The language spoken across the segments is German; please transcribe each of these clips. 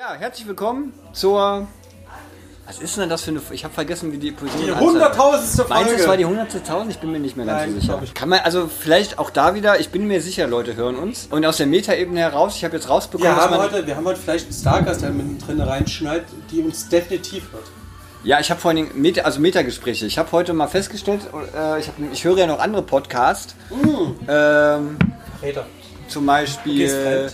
Ja, herzlich willkommen zur. Was ist denn das für eine. Ich habe vergessen, wie die Episode Die hunderttausendste Meinst du, Folge. es war die hunderttausend? Ich bin mir nicht mehr ganz Nein, so sicher. Kann man, also vielleicht auch da wieder, ich bin mir sicher, Leute hören uns. Und aus der Metaebene heraus, ich habe jetzt rausbekommen, Wir haben, heute, wir haben heute vielleicht einen Stargast, der mittendrin reinschneidet, die uns definitiv hört. Ja, ich habe vor allen Dingen Meta, also Metagespräche. Ich habe heute mal festgestellt, äh, ich, hab, ich höre ja noch andere Podcasts. Ähm, Räder. zum Beispiel.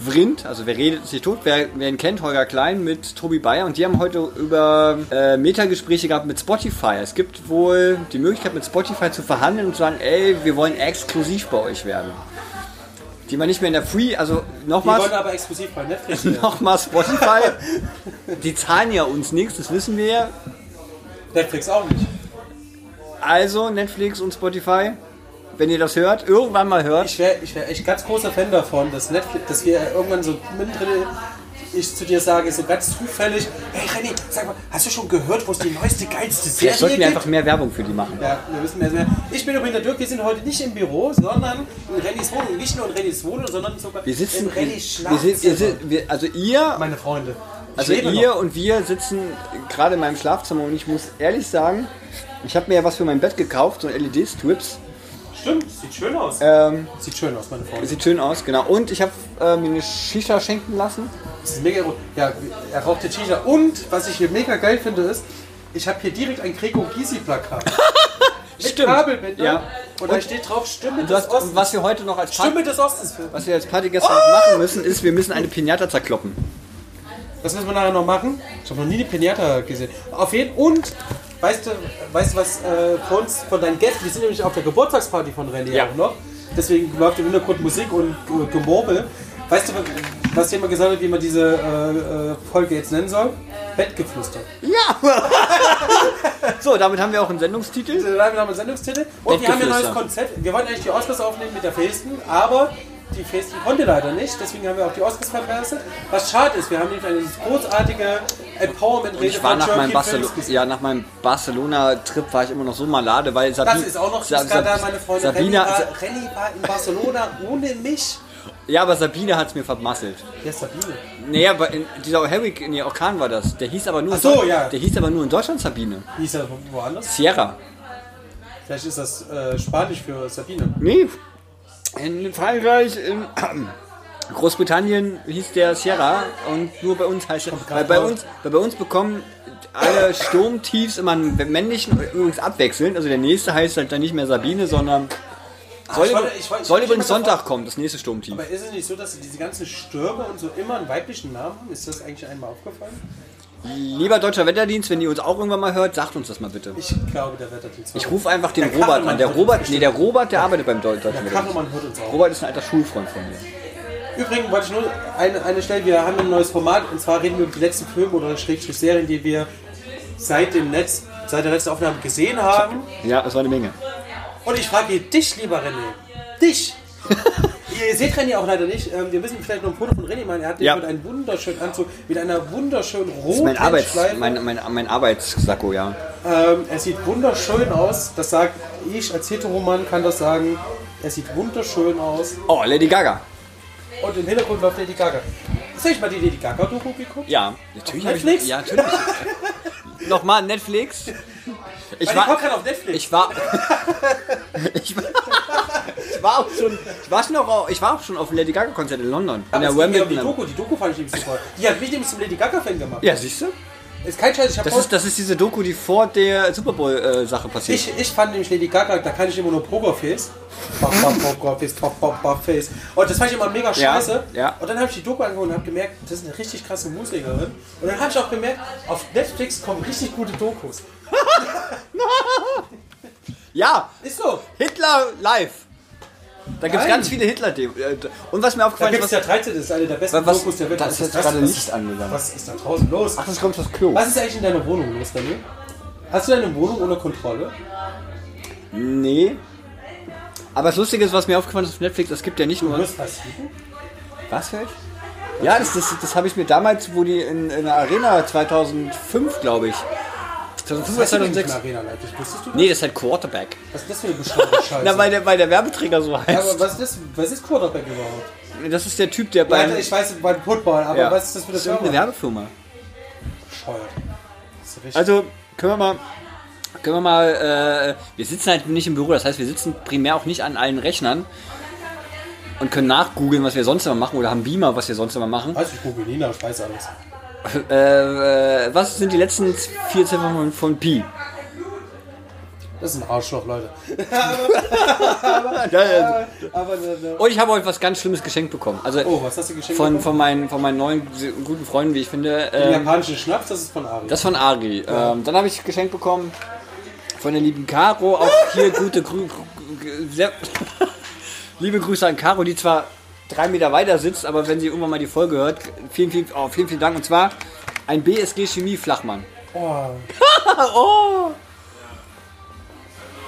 Vrind, also wer redet ist nicht tot, wer, wer ihn kennt, Holger Klein mit Tobi Bayer und die haben heute über äh, Metagespräche gehabt mit Spotify. Es gibt wohl die Möglichkeit mit Spotify zu verhandeln und zu sagen, ey, wir wollen exklusiv bei euch werden. Die man nicht mehr in der Free, also Die nochmal, wollen aber exklusiv bei Netflix werden. nochmal Spotify, die zahlen ja uns nichts, das wissen wir ja. Netflix auch nicht. Also Netflix und Spotify, wenn ihr das hört, irgendwann mal hört, Ich wäre ich wär echt ganz großer Fan davon, dass Netflix, dass wir irgendwann so mittendrin ich zu dir sage, so ganz zufällig, hey Renny, sag mal, hast du schon gehört, wo es die neueste, geilste Serie vielleicht sollten wir gibt? einfach mehr Werbung für die machen. Ja, wir wissen mehr. mehr. Ich bin übrigens der Dirk, wir sind heute nicht im Büro, sondern in Rennys Wohnung. Nicht nur in Rennys Wohnung, sondern sogar Wir sitzen, in Rennys wir, sind, wir Schlafzimmer. also ihr Meine Freunde. Also ihr noch. und wir sitzen gerade in meinem Schlafzimmer und ich muss ehrlich sagen, ich habe mir ja was für mein Bett gekauft, so LED-Strips. Stimmt, sieht schön aus. Ähm, Sieht schön aus, meine Freunde. sieht schön aus, genau. Und ich habe äh, mir eine Shisha schenken lassen. Das ist mega gut. Ja, er raucht den Shisha. Und was ich hier mega geil finde, ist, ich habe hier direkt ein Gregor Gysi-Plakat. Mit Kabelbinder. Ja. Und, da Und- steht drauf Stimme des hast, Ostens. was wir heute noch als Party, Stimme des Ostens. filmen. was wir als Partygäste noch machen müssen, ist, wir müssen eine Pinata zerkloppen. Das müssen wir nachher noch machen. Ich habe noch nie eine Pinata gesehen. Auf jeden Und, weißt du, weißt du was äh, von uns, von deinen Gästen, wir sind nämlich auf der Geburtstagsparty von René Ja. auch noch. Deswegen läuft im Hintergrund Musik und äh, Gemurmel. Weißt du, was jemand gesagt hat, wie man diese äh, äh, Folge jetzt nennen soll? Bettgeflüster. So, damit haben wir auch einen Sendungstitel. Damit haben wir einen Sendungstitel. Und wir haben ja ein neues. Konzept. Wir wollten eigentlich die Oscars aufnehmen mit der Festen, aber die Festen konnte leider nicht. Deswegen haben wir auch die Oscars verpasst. Was schade ist, wir haben nämlich eine großartige Empowerment-Rede Ich war nach meinem, Joaquin Barcelo Phoenix gesehen. ja, nach meinem Barcelona-Trip war ich immer noch so malade, weil Sabine. Das ist auch noch Skandal, meine Freunde. Sabina, Renny, war, Renny war in Barcelona ohne mich. ja, aber Sabine hat es mir vermasselt. Ja, Sabine. Nee, aber in, dieser Harry, nee, Orkan war das. Der hieß aber nur, Ach so, ja. der hieß aber nur in Deutschland Sabine. Hieß er woanders? Sierra. Vielleicht ist das äh, Spanisch für Sabine. Nee. In Frankreich, in Großbritannien hieß der Sierra und nur bei uns heißt er. Weil bei uns, weil bei uns bekommen alle Sturmtiefs immer einen männlichen übrigens abwechselnd. Also der nächste heißt halt dann nicht mehr Sabine, sondern soll, ich wollte- ich wollte- ich soll wollte übrigens Sonntag kommen, das nächste Sturmtief. Aber ist es nicht so, dass diese ganzen Stürme und so immer einen weiblichen Namen haben? Ist das eigentlich einmal aufgefallen? Lieber deutscher Wetterdienst, wenn ihr uns auch irgendwann mal hört, sagt uns das mal bitte. Ich glaube, der Wetterdienst. Ich rufe einfach den Der Robert an. Der Robert, nee, der Robert, der arbeitet beim Deu- deutschen Wetterdienst. Robert ist ein alter Schulfreund von mir. Übrigens wollte ich nur eine, eine Stelle, wir haben ein neues Format und zwar reden wir über die letzten Filme oder Schrägstrich Serien, die wir seit dem Netz, seit der letzten Aufnahme gesehen haben. Ja, das war eine Menge. Und ich frage dich, lieber René, dich. Ihr seht René auch leider nicht. Ähm, wir müssen vielleicht noch ein Foto von René machen. Er hat Ja. mit einem wunderschönen Anzug, mit einer wunderschönen roten Mein, Arbeits, Schleife. mein, mein, mein Arbeitssacko, ja. Ähm, er sieht wunderschön aus. Das sagt ich als Heteroman kann das sagen. Er sieht wunderschön aus. Oh, Lady Gaga. Und im Hintergrund läuft Lady Gaga. Hast du euch mal die Lady Gaga-Doku geguckt? Ja, natürlich. Auf ich- Netflix? Ja, natürlich. Nochmal Netflix. Ich war, kommt gerade auf Netflix. ich war, ich war, ich war auch schon, ich war schon auch, ich war auch schon auf dem Lady Gaga Konzert in London. In Aber der ging ja um die. Doku, die Doku fand ich nämlich super. Die hat mich nämlich zum Lady Gaga-Fan gemacht. Ja, siehst du? Ist kein Scheiß, ich habe Das ist, das ist diese Doku, die vor der Super Bowl äh, passiert. ich, ich fand nämlich Lady Gaga, da kann ich immer nur Pokerface. Pokerface, ba- ba- ba- Face. Und das fand ich immer mega Ja, scheiße. ja. Und dann habe ich die Doku angeguckt und habe gemerkt, das ist eine richtig krasse Musikerin. Und dann habe ich auch gemerkt, auf Netflix kommen richtig gute Dokus. Ja, Ist so. Hitler live. Da gibt es ganz viele hitler -De Und was mir Da aufgefallen gibt ist, es was, ja 13, das ist eine der besten was, Dokus der Welt. da Was ist jetzt das? gerade Was- Licht angegangen. Was ist da draußen los? Ach, das kommt das Klo. Was ist eigentlich in deiner Wohnung los, Daniel? Hast du deine Wohnung unter Kontrolle? Nee. Aber das Lustige ist, was mir aufgefallen ist auf Netflix, es gibt ja nicht Du nur... wirst passiven? Was für ich? Ja, das, das, das habe ich mir damals, wo die in, in der Arena 2005, glaube ich, 2005 Was oder heißt denn 2006? Arena Leipzig? Wusstest du das? Nee, das ist halt Quarterback. Was ist das für eine bescheuerte Scheiße? Na, weil der, weil der Werbeträger so ja, heißt. aber was ist, das, was ist Quarterback überhaupt? Das ist der Typ, der Ja, beim... ich weiß beim Football, aber Ja. was ist das für eine Das ist eine Firma? Werbefirma. Bescheuert. Also, können wir mal... Können wir mal... Äh, wir sitzen halt nicht im Büro, das heißt, wir sitzen primär auch nicht an allen Rechnern und können nachgoogeln, was wir sonst immer machen oder haben Beamer, was wir sonst immer machen. weiß ich, google nie nach, ich weiß alles. Äh, äh, was sind die letzten vier Ziffern von, von Pi? Das ist ein Arschloch, Leute. Ja, ja. Aber ne, ne. Und ich habe euch was ganz Schlimmes geschenkt bekommen. Also Oh, was hast du geschenkt? von, bekommen? von, meinen, von meinen neuen guten Freunden, wie ich finde. Den Ähm, japanischen Schnaps, das ist von Ari. das von Ari. Ähm, dann habe ich geschenkt bekommen von der lieben Caro. Auch hier gute Grü Liebe Grüße an Caro, die zwar drei Meter weiter sitzt, aber wenn sie irgendwann mal die Folge hört, vielen, vielen, oh, vielen, vielen Dank. Und zwar ein BSG Chemie Flachmann. oh, Oh!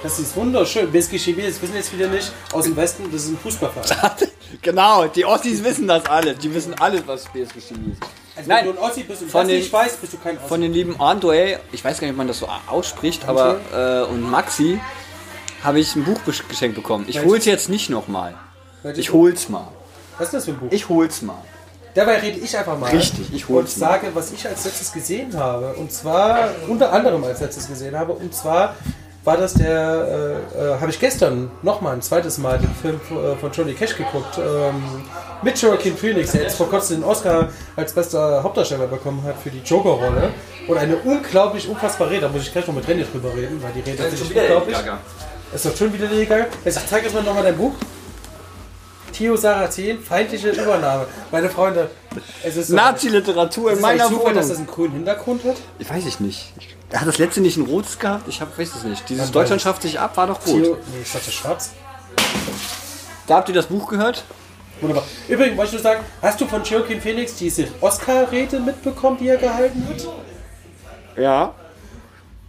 das ist wunderschön. BSG Chemie, das wissen jetzt wieder nicht. Aus dem Westen, das ist ein Fußballverein. genau, die Ossis wissen das alles. Die wissen alles, was BSG Chemie ist. Also Nein, wenn du ein Ossi bist und von das den- nicht weißt, bist du kein Ossi. Von den lieben Andre, ich weiß gar nicht, ob man das so ausspricht, aber äh, und Maxi habe ich ein Buch geschenkt bekommen. Ich Welches? hol's jetzt nicht nochmal. Ich hol's mal. Was ist das für ein Buch? Ich hol's mal. Dabei rede ich einfach mal. Richtig, ich Und hol's mal. sage, was ich als letztes gesehen habe. Und zwar, unter anderem als letztes gesehen habe. Und zwar war das der, äh, äh, habe ich gestern nochmal ein zweites Mal den Film äh, von Johnny Cash geguckt. Ähm, mit Joaquin Phoenix, der jetzt vor kurzem den Oscar als bester Hauptdarsteller bekommen hat für die Joker-Rolle. Und eine unglaublich unfassbare Rede. Da muss ich gleich noch mit René drüber reden, weil die Rede ist unglaublich. Ist doch schon wieder legal. Also ich zeige euch mal nochmal dein Buch. Theo Sarrazin, feindliche Übernahme. Meine Freunde, es ist so. Nazi-Literatur in ist meiner super, dass das Wohnung. einen grünen Hintergrund hat. Ich weiß ich nicht. Hat das letzte nicht ein rotes gehabt? Ich hab, weiß es nicht. Dieses Dann Deutschland schafft sich ab war doch Theo, rot. nee, ich dachte schwarz. Da habt ihr das Buch gehört? Wunderbar. Übrigens, wollte ich nur sagen, hast du von Joaquin Phoenix diese Oscar-Rede mitbekommen, die er gehalten hat? Ja.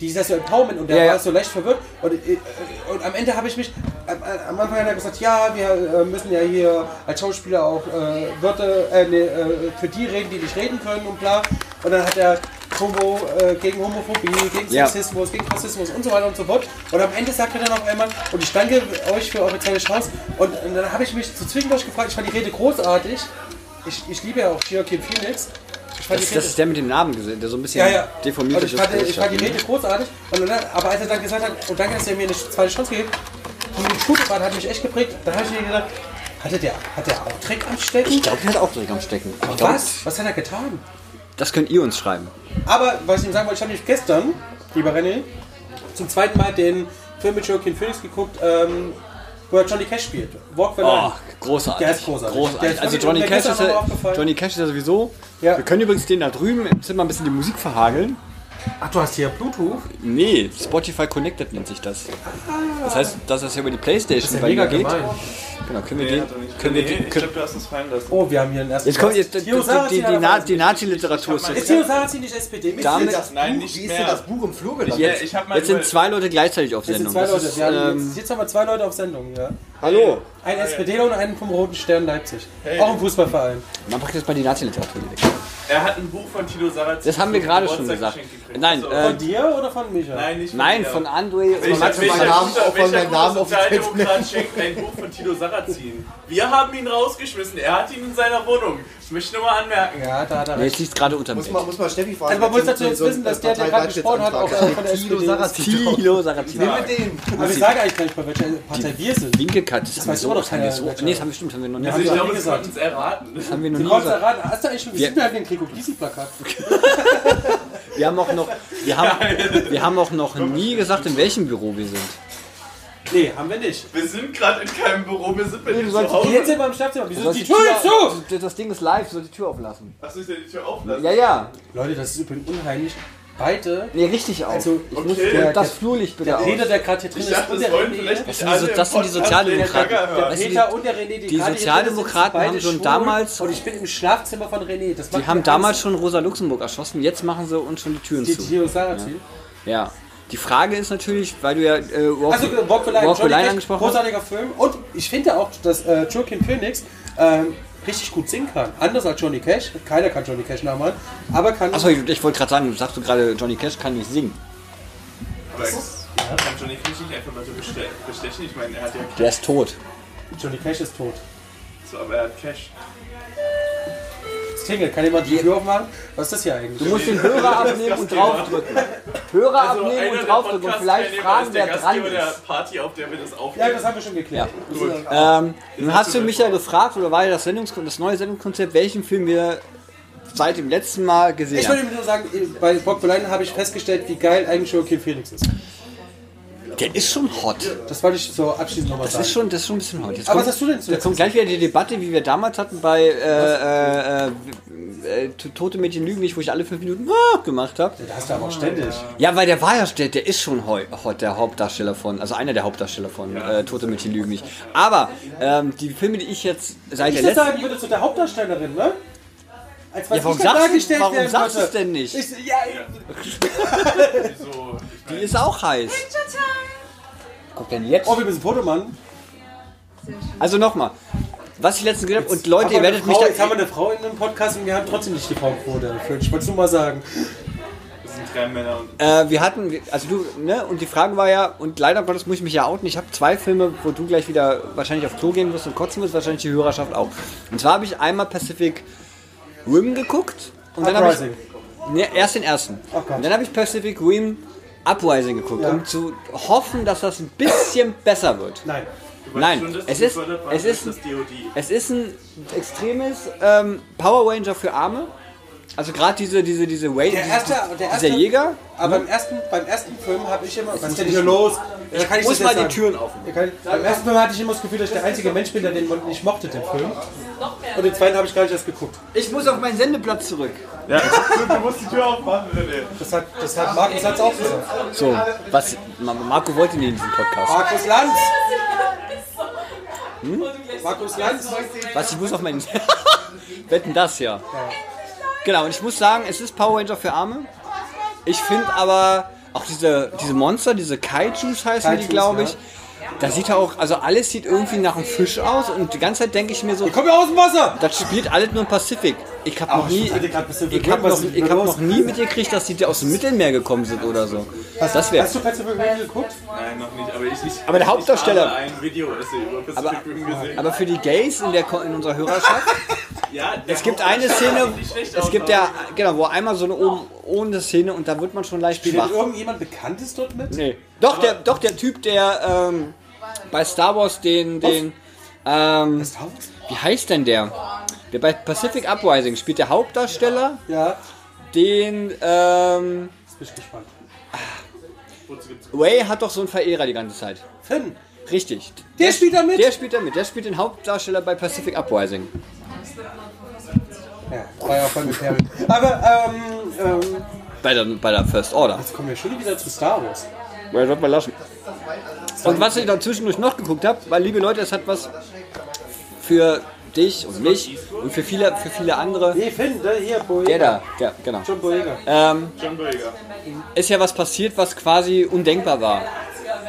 Die ist das so Empowerment und der Ja, ja. war so leicht verwirrt. Und, äh, und am Ende habe ich mich, am, Anfang hat er gesagt, ja, wir äh, müssen ja hier als Schauspieler auch äh, Wörter äh, nee, äh, für die reden, die nicht reden können und bla. Und dann hat er Homo, äh, gegen Homophobie, gegen Ja. Sexismus, gegen Rassismus und so weiter und so fort. Und am Ende sagt er dann auf einmal, und ich danke euch für eure kleine Chance. Und, und dann habe ich mich so zwischendurch gefragt, ich fand die Rede großartig. Ich, ich liebe ja auch Joaquin Phoenix. Das, das ist der mit dem Namen gesehen, der so ein bisschen ja, ja. deformiert und ist. ich fand, ich fand die. Rede großartig. Und dann, aber als er dann gesagt hat, und danke, dass er mir eine zweite Chance gegeben hat, die Schulbahn hat mich echt geprägt. Da habe ich mir gedacht, hatte der, hat der auch Dreck am Stecken? Ich glaube, der hat auch Dreck am Stecken. Glaub, Was? Was hat er getan? Das könnt ihr uns schreiben. Aber, was ich ihm sagen wollte, ich habe nämlich gestern, lieber René, zum zweiten Mal den Film mit Joaquin Phoenix geguckt, ähm, wo er Johnny Cash spielt. Walk the Oh, Line. großartig. Der ist großartig. Der großartig. ist Also Johnny Cash, ist. Johnny Cash ist ja sowieso. Ja. Wir können übrigens den da drüben im Zimmer ein bisschen die Musik verhageln. Ach, du hast hier Bluetooth? Nee, Spotify Connected nennt sich das. Das heißt, dass das ja über die Playstation Das ist ja bei mega geht. gemein. Genau, können wir Nee, den. nicht. Können wir nee, den ich glaube, du hast uns fallen lassen. Oh, wir haben hier einen ersten jetzt kommt jetzt die, die, die, er Nazi-Literatur. ist Ist jetzt- Theo Sarrazin nicht SPD? Damit- das, nein, nicht Wie ist denn das Buch im Flur gelandet? Ja, ich mal Jetzt sind zwei Leute gleichzeitig auf Jetzt sind Sendung. zwei Leute. Wir ähm, jetzt, jetzt haben wir zwei Leute auf Sendung, ja. hallo. Ein SPDler und einen vom Roten Stern Leipzig. Auch ein Fußballverein. Man packt jetzt mal die Nazi-Literatur weg. Er hat ein Buch von Tilo Sarrazin. Das haben wir gerade schon gesagt. Nein, Also, äh, Von dir oder von Micha? nein, nicht von Nein, mir. von André. Welcher, Max- welcher, meinen Namen guter, auf- welcher auf die Sozialdemokrat schenkt ein Buch von Tilo Sarrazin? Wir haben ihn rausgeschmissen. Er hat ihn in seiner Wohnung. Ich möchte nur mal anmerken. Ja, da hat er Nee, recht. jetzt liegt gerade unter Muss Bett. man, muss man Steffi fragen. Also man muss dazu jetzt wissen, dass der, der gerade gesprochen hat, auch von der Tilo. Sarrazin. Tilo Sarrazin. Nimm mit dem. Aber wir sagen eigentlich gar nicht, bei welcher Partei wir sind. Winkelkat, das, haben wir weiß so, das haben wir so. Nee, das haben wir stimmt, haben wir noch nie Also ich wir glaube, es gesagt. konnten uns erraten. Das haben wir noch nie erraten, hast du eigentlich schon, wir Wir- sind ja ein Krieg-Plakat. Wir haben auch noch, wir haben, wir haben auch noch nie gesagt, in welchem Büro wir sind. Nee, haben wir nicht. Wir sind gerade in keinem Büro, wir sind bei dir zu sollst- Hause. Jetzt sind wir im Schlafzimmer. Wieso Du ist die sollst Tür zu? Das- Das Ding ist live, soll die Tür auflassen. Achso, ich soll die Tür auflassen. Ja, ja. Leute, das ist übrigens unheimlich. Beide, Nee, richtig auf. Also, ich muss okay. der, das Flurlicht bitte der aus. Peter, der gerade hier drin Ich ist, dachte, und das der René, nicht sind die- im das sind die Sozialdemokraten. Weißt du, Peter und der René, die, die Sozialdemokraten drin haben schon schwul. damals- Und ich bin im Schlafzimmer von René. Das Die haben damals Angst. schon Rosa Luxemburg erschossen, jetzt machen sie uns schon die Türen Die zu. Theo Sarrazin. Ja. Die Frage ist natürlich, weil du ja äh, Walk, Also Walk Walk Cash, angesprochen hast. großartiger Film. Und ich finde auch, dass äh, Joaquin Phoenix ähm, richtig gut singen kann. Anders als Johnny Cash. Keiner kann Johnny Cash nachmachen. Aber kann... Achso, ich, ich wollte gerade sagen, sagst du gerade, Johnny Cash kann nicht singen. Aber kann Johnny Cash nicht einfach Leute beste- bestechen? Ich meine, er hat ja Der ist tot. Johnny Cash ist tot. so, aber er hat Cash. Es klingelt. Kann jemand die Tür aufmachen? Was ist das hier eigentlich? Du musst den Hörer abnehmen und draufdrücken. Hörer Also abnehmen und draufdrücken und vielleicht fragen, ist der wer dran Gastgeber der ist. Party, auf der wir das Ja, aufnehmen. das haben wir schon geklärt. Gut. Ähm, nun hast du mich ja gefragt, oder war ja das, Sendungs das neue Sendungskonzept, welchen Film wir seit dem letzten Mal gesehen Ich haben. wollte nur sagen, bei Bob Boleyn habe ich festgestellt, wie geil eigentlich Joaquin Phoenix ist. Der ist schon hot. Das wollte ich so abschließend nochmal Das sagen. ist schon, das ist schon ein bisschen hot. Jetzt Aber kommt, was hast du denn jetzt zuletzt kommt gleich wieder die Debatte, wie wir damals hatten bei äh, äh, äh, äh, Tote Mädchen lügen nicht, wo ich alle fünf Minuten ah, gemacht habe. Da hast du aber auch ständig. Ja, weil der war ja, der, der ist schon hot, der Hauptdarsteller von, also einer der Hauptdarsteller von äh, Tote Mädchen lügen nicht. Aber ähm, die Filme, die ich jetzt seit Ich der das letzten... sagen würde zu der Hauptdarstellerin, ne? Als was Ja, warum ich sagst du- dargestellt warum werden sagst du es denn nicht? Ich, ja, Die ist auch heiß. Guck denn jetzt? oh, wir müssen ein Foto machen. Also nochmal. Was ich letztens gesagt habe, und Leute, ihr werdet mich Frau, jetzt haben wir da... eine Frau in einem Podcast und wir haben trotzdem nicht die Frauenquote erfüllt. Ich wollte es nur mal sagen. das sind drei Männer und Äh, wir hatten, also du, ne, und die Frage war ja, und leider Gottes muss ich mich ja outen, ich habe zwei Filme, wo du gleich wieder wahrscheinlich auf Klo gehen wirst und kotzen wirst, wahrscheinlich die Hörerschaft auch. Und zwar habe ich einmal Pacific Rim geguckt und dann habe ich... Uprising. Ne, erst den ersten. Gott. und dann habe ich Pacific Rim Uprising geguckt, Ja. um zu hoffen, dass das ein bisschen besser wird. Nein. Nein, schon, es ist- gefördert war es ist- das DOD. Es ist ein extremes ähm, Power Ranger für Arme. Also gerade diese, diese, diese Way, Der erste, der erste, dieser Jäger. Aber beim ersten, beim ersten Film habe ich immer. Was ist denn hier los? Kann ich muss das mal die. Türen offen. Ja, Beim ersten Film hatte ich immer das Gefühl, dass ich der einzige Mensch bin, der den nicht mochte, den Film. Und den zweiten habe ich gar nicht erst geguckt. Ich muss auf meinen Sendeplatz zurück. Ja, du musst die Tür aufmachen, René. Das hat, das hat Markus Lanz auch gesagt. So, was Ma- Marco wollte nie in diesem Podcast. Markus Lanz! Markus Lanz! Was ich muss auf meinen Wetten das ja. Genau, und ich muss sagen, es ist Power Ranger für Arme. Ich finde aber auch diese, diese Monster, diese Kaijus heißen die, Kaijus, glaube ich. ja. Da sieht er auch, also alles sieht irgendwie nach einem Fisch aus und die ganze Zeit denke ich mir so, Komm ja aus dem Wasser! das spielt alles nur im Pazifik. Ich habe noch nie, ich hatte grad Pacific ich hab Rim, was noch, ich hab noch nie mitgekriegt, dass die aus dem Mittelmeer gekommen sind oder so. Das wäre. Hast du Pacific Rim geguckt? Nein, noch nicht, aber ich, ich Aber der Hauptdarsteller- Ich habe ein Video-Essay über Pacific Rim gesehen. Aber für die Gays in, der, in unserer Hörerschaft, ja, der es gibt eine Szene, sieht nicht schlecht es gibt ja, genau, wo einmal so eine oben ohne Szene und da wird man schon leicht Spielt schwach. irgendjemand Bekanntes dort mit? Nee. Doch, der, doch, der Typ, der ähm, bei Star Wars den, den, ähm, Star Wars? Wie heißt denn der? Der bei Pacific Uprising spielt der Hauptdarsteller, Ja, den, ähm, jetzt bin ich gespannt. Gibt's- Ray hat doch so einen Verehrer die ganze Zeit. Finn! Richtig. Der spielt da mit? Der spielt da mit. Der spielt den Hauptdarsteller bei Pacific Uprising. Ja, war ja voll mit. Aber, ähm, ähm, Bei der, bei der First Order. jetzt kommen wir schon wieder zu Star Wars. Ja, sollte man lassen. Und was ich da zwischendurch noch geguckt habe, weil liebe Leute, es hat was für dich und mich und für viele, für viele andere. Nee, Finn, der hier, Boyega. Der da, ja, genau. John Boyega. Ähm, John Boyega. ist ja was passiert, was quasi undenkbar war.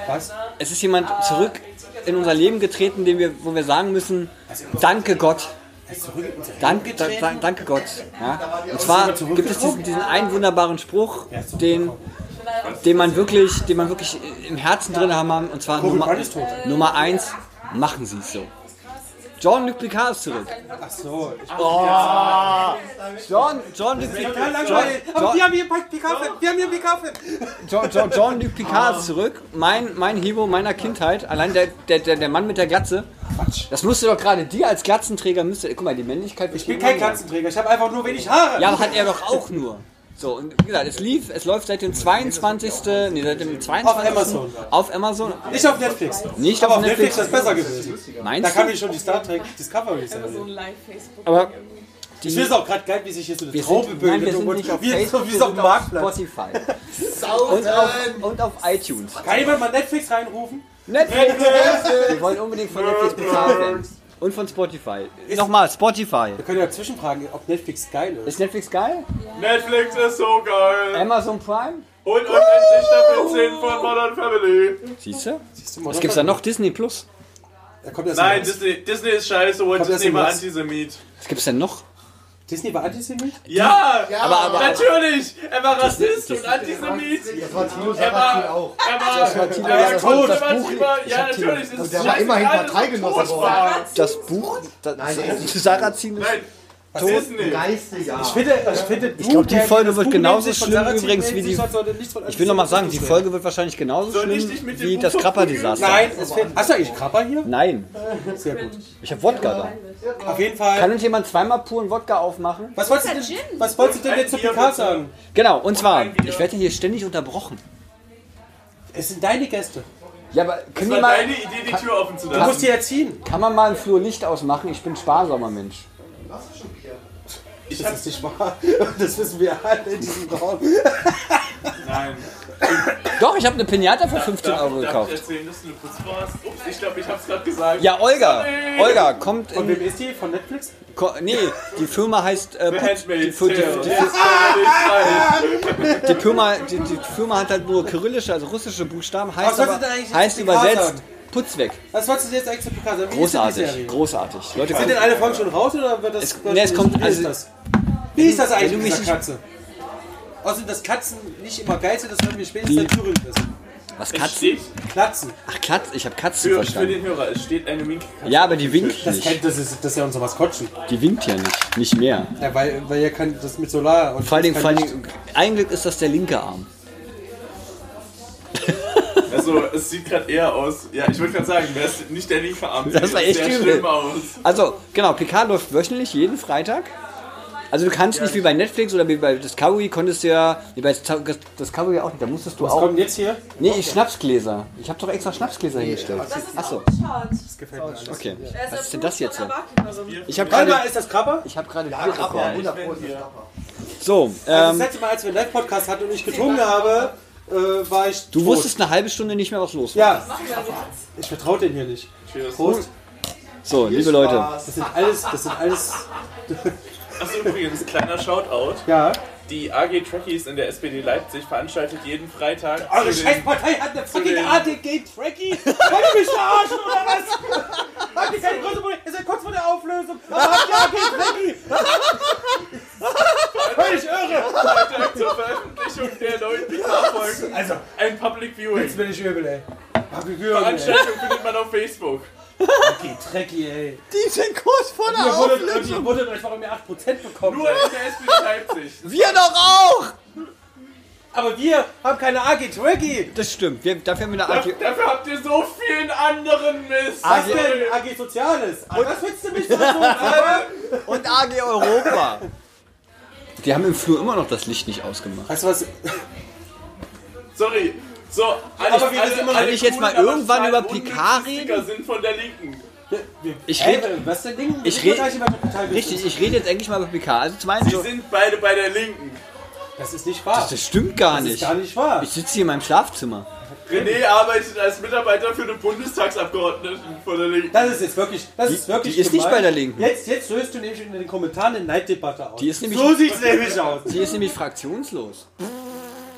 Was? Es ist jemand zurück in unser Leben getreten, den wir, wo wir sagen müssen, danke Gott. Danke, da, danke Gott. Ja? Und zwar gibt es diesen, diesen einen wunderbaren Spruch, den, den man wirklich, den man wirklich im Herzen drin haben, und zwar Nummer. Nummer eins, machen Sie es so. Jean-Luc Picard ist zurück. Ach so. Ich Jean, Jean-Luc ja, Picard. Aber wir haben hier PK-Fan. Wir haben hier. Jean, Jean, Jean-Luc Picard ist zurück. Mein, mein Hero meiner Kindheit. Allein der, der, der, der Mann mit der Glatze. Quatsch. Das musste doch gerade dir als Glatzenträger, müsste, guck mal, die Männlichkeit. Ich bin kein Katzenträger. Ich habe einfach nur wenig Haare. Ja, aber hat er doch auch nur. So, und wie gesagt, es lief, es läuft seit dem 22. Nee, seit dem 22. Auf Amazon. Auf Amazon. Nicht auf Netflix. Nicht aber auf Netflix Netflix. ist das besser gewesen. Da Meinst kam du? ich schon die Star Trek Discovery Serie. Live-Facebook. Aber Ich finde es auch gerade geil, wie sich hier so eine wir Traube sind, bildet. nein, wir sind und nicht auf wie, Facebook, wie wir es auf sind dem auf Marktplatz. Spotify. Und auf, und auf iTunes. Kann jemand mal Netflix reinrufen? Netflix! Wir wollen unbedingt von Netflix bezahlt werden. Und von Spotify. Nochmal, Spotify. Wir können ja zwischenfragen, ob Netflix geil ist. Ist Netflix geil? Netflix ist so geil. Amazon Prime? Und unendlich Staffel 10 von Modern Family. Siehst du? Siehst du mal, Was gibt's da noch? Disney Plus? Da kommt Nein. Disney, Disney ist scheiße, erst Disney war. Antisemit. Was gibt's denn noch? Disney war Antisemit? Ja, Aber- aber- natürlich. Er war Rassist und Antisemit. Das war Tino Er Sarrazin war, auch. er war, war Tino er war Sarrazin. Das Buch- Ja, natürlich. Das und der war immerhin Parteigenosse tot geworden. war. Das Buch, das, Sarrazin ist Nein, Disney. Geiste, ja. Ich finde, ich finde, Ich glaub, die Folge wird genauso schlimm übrigens wie die- Ich will noch mal sagen, die Folge wird wahrscheinlich genauso Soll ich schlimm dich mit dem wie Buch das Krapper-Desaster. Nein, es fehlt. Hast du eigentlich Krabber hier? Nein, Sehr gut. ich habe Wodka da. Auf jeden Fall. Kann uns jemand zweimal puren Wodka aufmachen? Was wolltest du denn, was wolltest du denn jetzt zu Picard sagen? Genau, und zwar, ich werde hier ständig unterbrochen. Es sind deine Gäste. Ja, aber können Das die war mal, deine Idee, die Tür offen zu Du musst lassen. die erziehen. kann man mal im Flur Licht ausmachen? Ich bin sparsamer Mensch. Das ist nicht wahr. Das wissen wir alle in diesem Raum. Nein. Doch, ich habe eine Pinata für 15 Darf, Euro darf ich gekauft. erzählen, dass du eine Putzfrau hast? Ups, ich glaube, ich hab's gerade gesagt. Ja, Olga, Sorry. Olga, kommt Von wem in, ist die? Von Netflix? ko, nee, die Firma heißt, äh, Putz, die, Firma, die, die Firma hat halt nur kyrillische, also russische Buchstaben, heißt, aber, denn eigentlich heißt übersetzt? Putz weg. Was wolltest du jetzt eigentlich zu Picard sagen? Großartig, großartig. Leute, Sind denn alle Folgen schon raus oder wird das. Es- nee, es kommt- also- ist das? Wie ist das eigentlich mit du dieser mich- Katze? Außerdem, dass Katzen nicht immer geil sind, das hören wir spätestens seit Thüringen wissen. was Es Katzen? steht Katzen. Ach, Katz, ich habe Katzen für, für verstanden. den Hörer, es steht eine Winkelkatze. Ja, aber die winkt Das, nicht. kennt, das, ist, das ist ja unser Maskottchen. Die winkt ja nicht, nicht mehr. Ja, weil, weil ihr kann das mit Solar und Vor allen Dingen, das vor allen Dingen, eigentlich ist das der linke Arm. Also, es sieht gerade eher aus. Ja, ich würde gerade sagen, wer ist nicht der linke Arm? Das sieht war echt sehr übel. schlimm aus. Also, genau, Picard läuft wöchentlich, jeden Freitag. Also du kannst nicht wie bei Netflix oder wie bei Discovery, konntest du ja, wie bei Discovery auch nicht, da musstest du Was auch... kommt denn jetzt hier? Nee, ich Schnapsgläser. Ich habe doch extra Schnapsgläser hingestellt. Das ist Achso. Das gefällt mir alles. okay. Ist Was ist denn das jetzt? Ich habe gerade... ist das Krabber? Ich habe gerade Ja, Krabber, bekommen. 100 Pro ist das Krabber. So, Also das ähm, letzte Mal, als wir einen Live-Podcast hatten und ich getrunken habe, äh, war ich du tot. wusstest eine halbe Stunde nicht mehr, was los war. Ja, ich vertraue den hier nicht. Cheers. Prost. So, liebe Leute, Das sind alles, das sind alles, Achso, übrigens, kleiner Shoutout. ja. Die AG Trekkies in der SPD Leipzig veranstaltet jeden Freitag. Eure den- Scheißpartei hat eine fucking den- ADG Tracky. Wollt ihr mich verarschen oder was? Habt ihr keine große Probleme? Ihr seid kurz vor der Auflösung. Aber habt ihr AG Tracky? Völlig irre. Freitag zur Veröffentlichung der neuen PK-Folgen. Also, Ein Public Viewing. jetzt bin ich übel, ey. AG Tracky, Veranstaltung findet man auf Facebook. Tracky, ey. die sind kurz vor der Ihr wundert euch, warum ihr 8% bekommt. Nur der SPD Leipzig. Wir doch auch! Aber wir haben keine AG Tracky. Das stimmt, wir, dafür haben wir eine AG... dafür habt ihr so vielen anderen Mist. Was denn? AG Soziales. Und was willst du mich so sagen? Und AG Europa. Die haben im Flur immer noch das Licht nicht ausgemacht. Weißt du was? Sorry. So, alle, Aber alle, noch alle nicht jetzt mal irgendwann über Picard Sticker sind von der Linken. Ich rede... was denn Ding? Ich Wir red- gleich über total Richtig, ich rede jetzt endlich mal über PK. Also zum einen Die so... sind beide bei der Linken. Das ist nicht wahr. Das stimmt gar Das ist nicht. gar nicht wahr. Ich sitze hier in meinem Schlafzimmer. René arbeitet als Mitarbeiter für eine Bundestagsabgeordneten von der Linken. Das ist jetzt wirklich, das Die- ist wirklich die ist nicht bei der Linken. Jetzt, jetzt löst du nämlich in den Kommentaren eine Neiddebatte aus. Die ist nämlich- so sieht's nämlich aus. Die ist nämlich fraktionslos.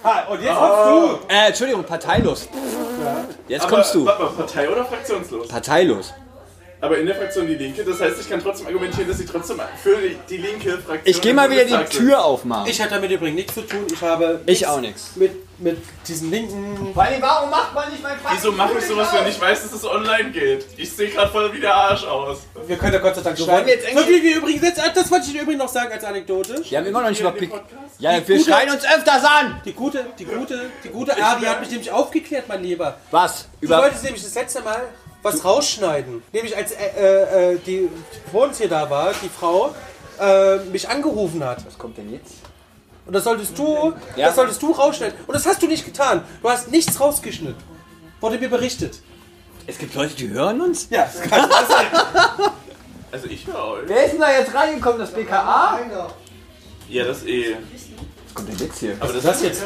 Ah, und jetzt kommst Äh, Entschuldigung, parteilos. Jetzt Aber, kommst du. Warte mal, Partei oder fraktionslos? Parteilos. Aber in der Fraktion die Linke, das heißt, ich kann trotzdem argumentieren, dass sie trotzdem für die, die linke Fraktion. Ich gehe mal wieder die. Tür aufmachen. Ich hatte damit übrigens nichts zu tun. Ich habe Ich auch nichts. mit, mit diesen linken... Warum macht man nicht mein Wieso mache ich sowas, wenn ich weiß, dass es online geht? Ich sehe gerade voll wie der Arsch aus. Wir können ja Gott sei Dank schreiben. so eigentlich- wie wir übrigens jetzt, das wollte ich übrigens noch sagen als Anekdote. Wir haben immer noch nicht über. Podcast? Ja, wir gute- schreien uns öfters an. Die gute, die gute, die gute Adi hat mich nämlich aufgeklärt, mein Lieber. Was? Du Über. wolltest nämlich das letzte Mal was rausschneiden. Nämlich als äh, äh, äh, die vor uns hier da war, die Frau, äh, mich angerufen hat. Was kommt denn jetzt? Und das solltest du, Ja. das solltest du rausschneiden. Und das hast du nicht getan. Du hast nichts rausgeschnitten. Wurde mir berichtet. Es gibt Leute, die hören uns. Ja, das kann sein. Also ich höre euch. Wer ist denn da jetzt reingekommen? Das BKA? Ja, das eh. Was kommt denn jetzt hier? Aber das, Das jetzt.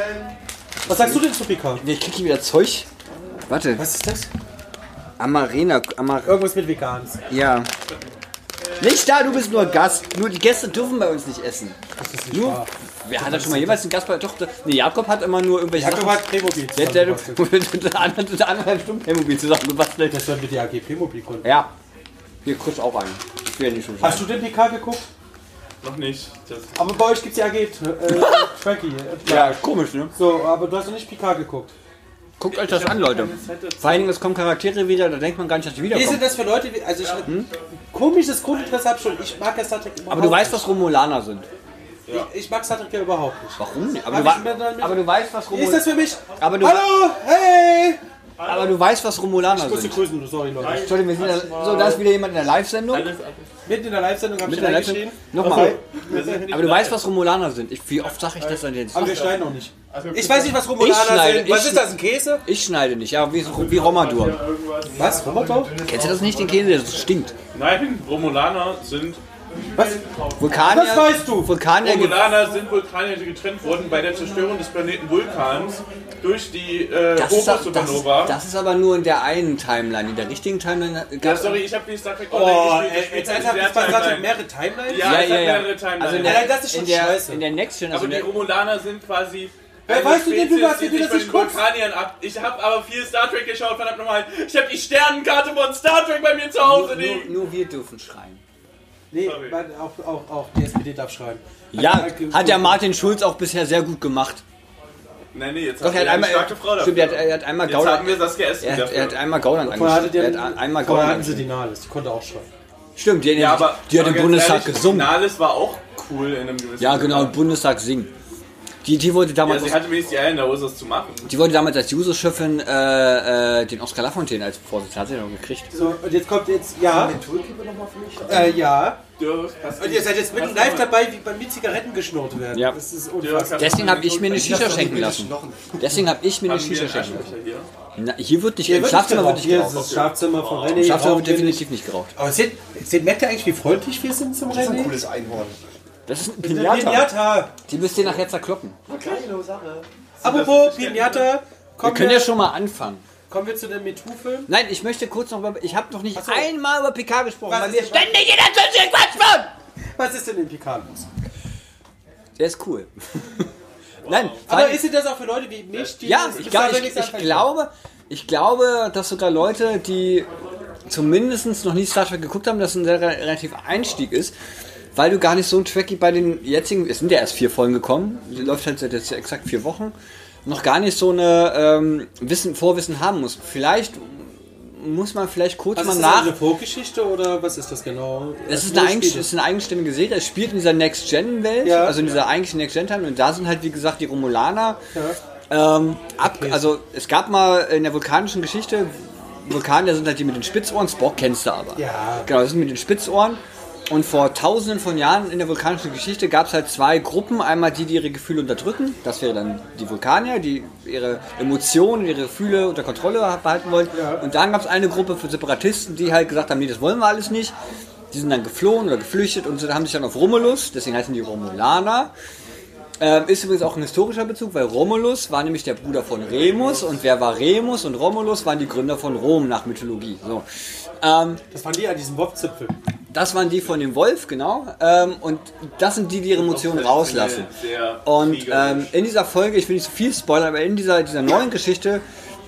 Was sagst du denn zu PK? Nee, Ich krieg hier wieder Zeug. Warte. Was ist das? Amarena. Amar Irgendwas mit Vegans. ja. Nicht da, du bist nur Gast. Nur die Gäste dürfen bei uns nicht essen. Das ist nicht Nur. wahr. Wer hat da schon mal jemals einen Gast bei der Tochter? Nee, Jakob hat immer nur irgendwelche Jakob Sachen. hat Playmobil Der, der, der, der, der anderthalb Stunden Playmobil zusammengebastelt. Das werden wir die AG Playmobil gründen. Ja. Hier kurz auch an. Ich will ja nicht schon Hast du den PK geguckt? Noch nicht. Das Aber bei euch gibt es ja AG äh, Tracky. Äh, Ja, komisch, ne? So, aber du hast noch nicht Picard geguckt. Guckt euch das an, Leute. Vor allen Dingen, es kommen Charaktere wieder, da denkt man gar nicht, dass die Wie ist denn wiederkommen. das für Leute, wie, also ich, komisches Grundinteresse habe schon. Ich mag ja Star Trek überhaupt Aber du weißt, was Romulaner sind. Ich, ich mag Star Trek ja überhaupt nicht. Warum nicht? Aber, du, wa- aber du weißt, was Wie ist das Romulaner für mich? Aber du- Hallo, hey! Aber du weißt, was Romulaner Ich musste sind. grüßen, sorry Leute. Entschuldigung, wir sind da, so, da ist wieder jemand in der Live-Sendung. Mitten in der Live-Sendung habe ich reingeschrien. Nochmal. Aber du weißt, was Romulaner sind. Ich, wie oft sage ich das denn jetzt? Aber wir schneiden noch nicht. Ich weiß nicht, was Romulaner schneide- sind. Was ist das, ein Käse? Ich schneide nicht, ja, wie, wie Romadur. Was, Roboter? Kennst du das nicht, den Käse? Der stinkt. Nein, Romulaner sind. Was? Vulkanier. Das weißt du. Vulkanier. Romulaner sind Vulkanier, die getrennt wurden bei der Zerstörung des Planeten Vulkans durch die äh, Das ist, das, das ist aber nur in der einen Timeline. In der richtigen Timeline Ja, sorry, ich habe nicht Star Trek Oh, Online ey, gespielt. jetzt das ernsthaft, spielt ist bei in der Star Trek Timeline. mehrere Timelines? Ja, Ja, ja, hat ja. mehrere Timelines. Also in der, Alter, das ist schon in der, scheiße. in der Next Gen, also aber in die der, Romulaner sind quasi. Wer eine weißt du denn, du die wie du das nicht guckst? Ab. Ich habe aber viel Star Trek geschaut, verdammt nochmal. Ich habe die Sternenkarte von Star Trek bei mir zu Hause nur, liegen. nur wir dürfen schreien. Nee, man, auch, auch, auch die SPD darf schreiben. Ja, hat ja Martin Schulz auch bisher sehr gut gemacht. Nein, nee, jetzt Doch, haben er hat eine einmal, starke Frau stimmt, dafür. er hat, er hat einmal Jetzt Gauland, haben wir Saskia Esken er hat, er hat einmal Gauland der, Er hat einmal vorher Gauland hatten sie die Nahles, die konnte auch schreiben. Stimmt, die, Ja, aber die hat im Bundestag ehrlich, gesungen. Nahles war auch cool in einem gewissen Ja, genau, im. Bundestag singen. Die, die wollte Ja, damals, sie hatte wenigstens die Eier in der Hose, das zu machen. die wollte damals als Juso-Chefin äh, äh, den Oscar Lafontaine als Vorsitzender, hat sie noch gekriegt. So, und jetzt kommt jetzt, ja. Äh, ja. Dirk, Und ihr seid jetzt mitten live dabei, wie bei mir Zigaretten geschnurrt werden. Ja. Das ist unfassbar. Deswegen habe ich mir eine Shisha schenken lassen. Deswegen habe ich mir eine Shisha schenken lassen. Hier? Na, hier wird nicht, Hier im wird Schlafzimmer wird geraucht. nicht Hier geraucht. ist das Schlafzimmer von René. Im Schlafzimmer wird hier definitiv nicht geraucht. Aber seht, seht, merkt ihr eigentlich, wie freundlich wir sind zum Das ist ein René? cooles Einhorn. Das ist ein Pinata. Pinata. Die müsst ihr nachher zerkloppen. Sache. Apropos Pinata, Wir können wir, ja schon mal anfangen. kommen wir zu dem MeToo-Film. Nein, ich möchte kurz noch über. Ich habe noch nicht so. einmal über PK gesprochen, Was weil wir ständig in der Zwischenzeit Quatsch machen. Was ist denn in Picard los? Der ist cool. Nein, Aber ist das auch für Leute wie mich, die ja, ich, glaub, Trek ich, ich glaube, ich glaube, dass sogar Leute, die zumindest noch nie Star Trek geguckt haben, dass ein relativ Einstieg ist, weil du gar nicht so ein Tracky bei den jetzigen, es sind ja erst vier Folgen gekommen, die läuft halt seit jetzt exakt vier Wochen, noch gar nicht so eine ähm, Wissen, Vorwissen haben muss. Vielleicht muss man vielleicht kurz Also mal ist das nach. eine Vorgeschichte oder was ist das genau? Es ist eine, es ist eine eigenständige Serie. Es spielt in dieser Next-Gen-Welt, Ja. also in dieser eigentlichen Next-Gen-Time. Und da sind halt, wie gesagt, die Romulaner. Ja. Ähm, ab, also es gab mal in der vulkanischen Geschichte, Vulkanier sind halt die mit den Spitzohren, Spock kennst du aber. Ja. Genau, das sind mit den Spitzohren. Und vor tausenden von Jahren in der vulkanischen Geschichte gab es halt zwei Gruppen. Einmal die, die ihre Gefühle unterdrücken. Das wäre dann die Vulkanier, die ihre Emotionen, ihre Gefühle unter Kontrolle behalten wollen. Und dann gab es eine Gruppe für Separatisten, die halt gesagt haben, nee, das wollen wir alles nicht. Die sind dann geflohen oder geflüchtet und haben sich dann auf Romulus, deswegen heißen die Romulaner, ähm, ist übrigens auch ein historischer Bezug, weil Romulus war nämlich der Bruder von Remus und wer war Remus und Romulus waren die Gründer von Rom nach Mythologie. So. Ähm, Das waren die an diesem Wurfzipfel. das waren die von dem Wolf, genau. Ähm, und das sind die, die ihre Emotionen rauslassen. Und ähm, in dieser Folge, ich will nicht so viel spoilern, aber in dieser, dieser neuen Geschichte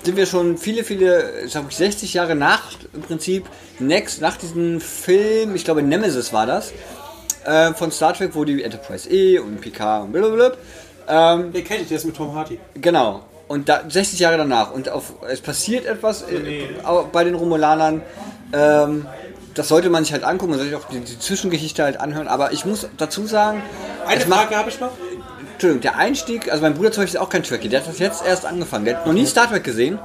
sind wir schon viele, viele, ich glaube 60 Jahre nach im Prinzip, next, nach diesem Film, ich glaube Nemesis war das, äh, von Star Trek, wo die Enterprise E und Picard und blablabla. Ähm, Den kenne ich, der ist mit Tom Hardy. Genau. Und da, 60 Jahre danach. Und auf, es passiert etwas äh, bei den Romulanern. Ähm, das sollte man sich halt angucken, man sollte sich auch die, die Zwischengeschichte halt anhören. Aber ich muss dazu sagen, Eine Frage habe ich noch. Entschuldigung, der Einstieg, also mein Bruder zum Beispiel ist auch kein Trekkie, der hat das jetzt erst angefangen. Der hat noch nie Star Trek gesehen.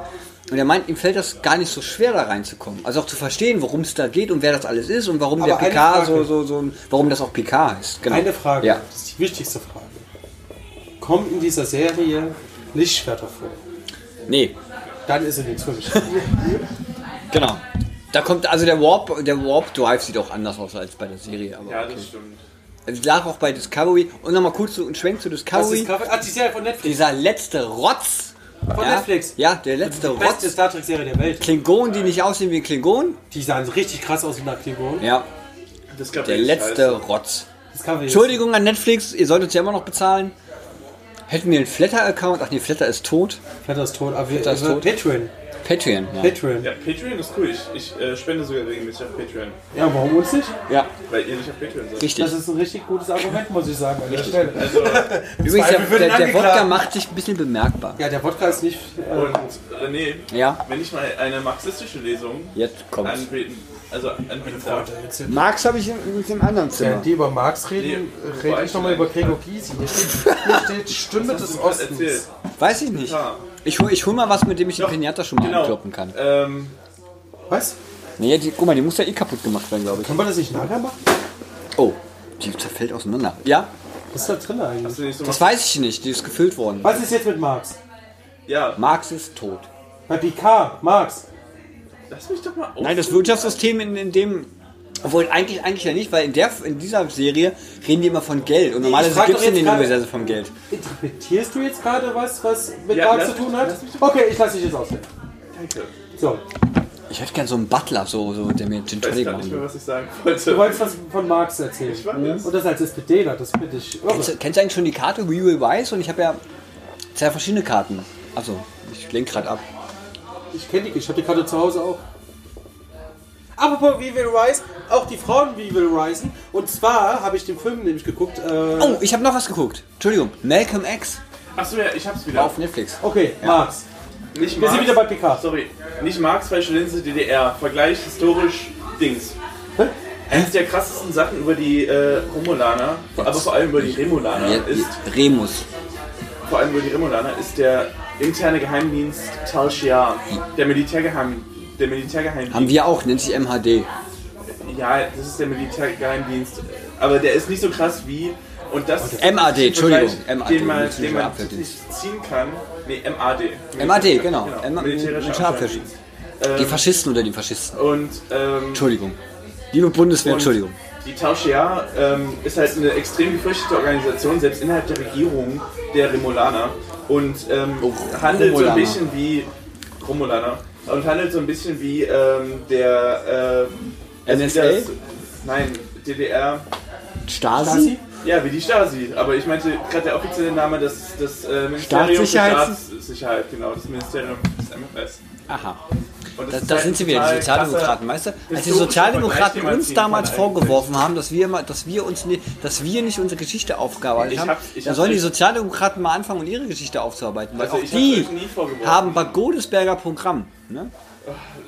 Und er meint, ihm fällt das gar nicht so schwer, da reinzukommen. Also auch zu verstehen, worum es da geht und wer das alles ist und warum Aber der PK so, so, so, warum das auch PK heißt. Genau. Eine Frage, Ja. das ist die wichtigste Frage. Kommt in dieser Serie Lichtschwerter vor? Nee, Dann ist sie nichts für mich. genau. Da kommt, also der Warp, der Warp Drive sieht auch anders aus als bei der Serie. Aber Ja, okay. das stimmt. Es lag auch bei Discovery. Und nochmal kurz zu, ein Schwenk zu Was Discovery. ist Cover? Ah, die Serie von Netflix. Dieser letzte Rotz. Von ja, Netflix. Ja, der letzte Die beste Rotz. Star Trek Serie der Welt. Klingonen, die nicht aussehen wie Klingonen. Die sahen richtig krass aus wie nach Klingon. Ja, Das gab der letzte Scheiße. Rotz. Jetzt- Entschuldigung an Netflix, ihr solltet uns ja immer noch bezahlen. Hätten wir einen Flatter-Account? Ach nee, Flatter ist tot. Flatter ist tot, aber wir, Flatter ist also tot. Patreon. Patreon, ja. Patreon. Ja, Patreon ist cool. Ich, ich äh, spende sogar regelmäßig auf Patreon. Ja, warum uns nicht? Ja, Weil ihr nicht auf Patreon seid. richtig. Das ist ein richtig gutes Argument, muss ich sagen, an der Stelle. Also, Übrigens, der, Zweifel für den der, der Wodka macht sich ein bisschen bemerkbar. Ja, der Wodka ist nicht. Äh, und René, Ja, wenn ich mal eine marxistische Lesung jetzt kommt's. anbieten, also anbieten darf. Marx habe ich in, in dem anderen Zimmer. Während die über Marx reden, Nee, rede ich nochmal über Gregor Gysi. Hier steht, hier steht Stimme des Ostens. erzählt? Weiß ich nicht. Ich hol, ich hol mal was, mit dem ich die Doch, Pinata schon mal Genau. ankloppen kann. Ähm, Was? Nee, die, guck mal, die muss ja eh kaputt gemacht werden, glaube ich. Kann man das nicht nachher machen? Oh, die zerfällt auseinander. Ja, Was ist da drin eigentlich? so das weiß ich nicht. Die ist gefüllt worden. Was ist jetzt mit Marx? Ja, Marx ist tot. Bei Picard, Marx. Lass mich doch mal auf. Nein, das Wirtschaftssystem in, in dem. Obwohl eigentlich, eigentlich ja nicht, weil in, der, in dieser Serie reden die immer von Geld. Und normalerweise gibt es in den Universen von Geld. Interpretierst du jetzt gerade was, was mit Ja, Marx zu tun hat? Okay, ich lasse dich jetzt ausreden. Danke. So, Ich hätte gern so einen Butler, so, so der mir Gin Ich weiß Tonic gar nicht mehr, was ich sagen wollte. du wolltest was von Marx erzählen. Ich weiß. Und das als SPDler, das finde ich irre. Kennst du, kennst du eigentlich schon die Karte We Will Rise? Und ich habe ja zwei verschiedene Karten. Also, ich lenk gerade ab. Ich kenne die, ich habe die Karte zu Hause auch. Apropos We Will Rise, auch die Frauen We Will Risen. Und zwar habe ich den Film nämlich geguckt. Äh, Oh, ich habe noch was geguckt. Entschuldigung. Malcolm X Achso, ja, ich hab's war wieder. auf Netflix. Okay, Marx. Nicht Wir sind wieder bei Picard. Sorry, nicht Marx, falsche Linse, DDR. Vergleich historisch Dings. Eines der krassesten Sachen über die äh, Romulaner, aber vor allem über die Remulaner, Ja, ist, Remus. vor allem über die Remulaner, ist der interne Geheimdienst Tal Shiar, der Militärgeheim, der Militärgeheimdienst. Haben wir auch, nennt sich MHD. Ja, das ist der Militärgeheimdienst, aber der ist nicht so krass wie und das ist MAD, Entschuldigung, MAD, den man, den man nicht ziehen kann. Nee, MAD. MAD, genau. M- Militärischer Abwehrdienst. Die Faschisten oder die Faschisten. Und ähm, Entschuldigung. Liebe Bundeswehr, Und Entschuldigung. Die Tauschia ähm, ist halt eine extrem gefürchtete Organisation, selbst innerhalb der Regierung der Remulaner. Und ähm, Oh, handelt so Romulaner. ein bisschen wie Romulaner. Und handelt so ein bisschen wie ähm, der äh, also NSA? das- nein, DDR. Stasi? Ja, wie die Stasi. Aber ich meinte gerade der offizielle Name, das, das äh, Ministerium für Staatssicherheit, genau, das Ministerium des MFS. Aha. Und Da, da halt sind sie wieder, die Sozialdemokraten. Weißt du, als die Sozialdemokraten uns damals vorgeworfen haben, dass wir, immer, dass wir uns nicht, dass wir nicht unsere Geschichte aufgearbeitet Ich haben, dann sollen die Sozialdemokraten mal anfangen und ihre Geschichte aufzuarbeiten. Weil Also auch die haben bei Godesberger Programm. Ne?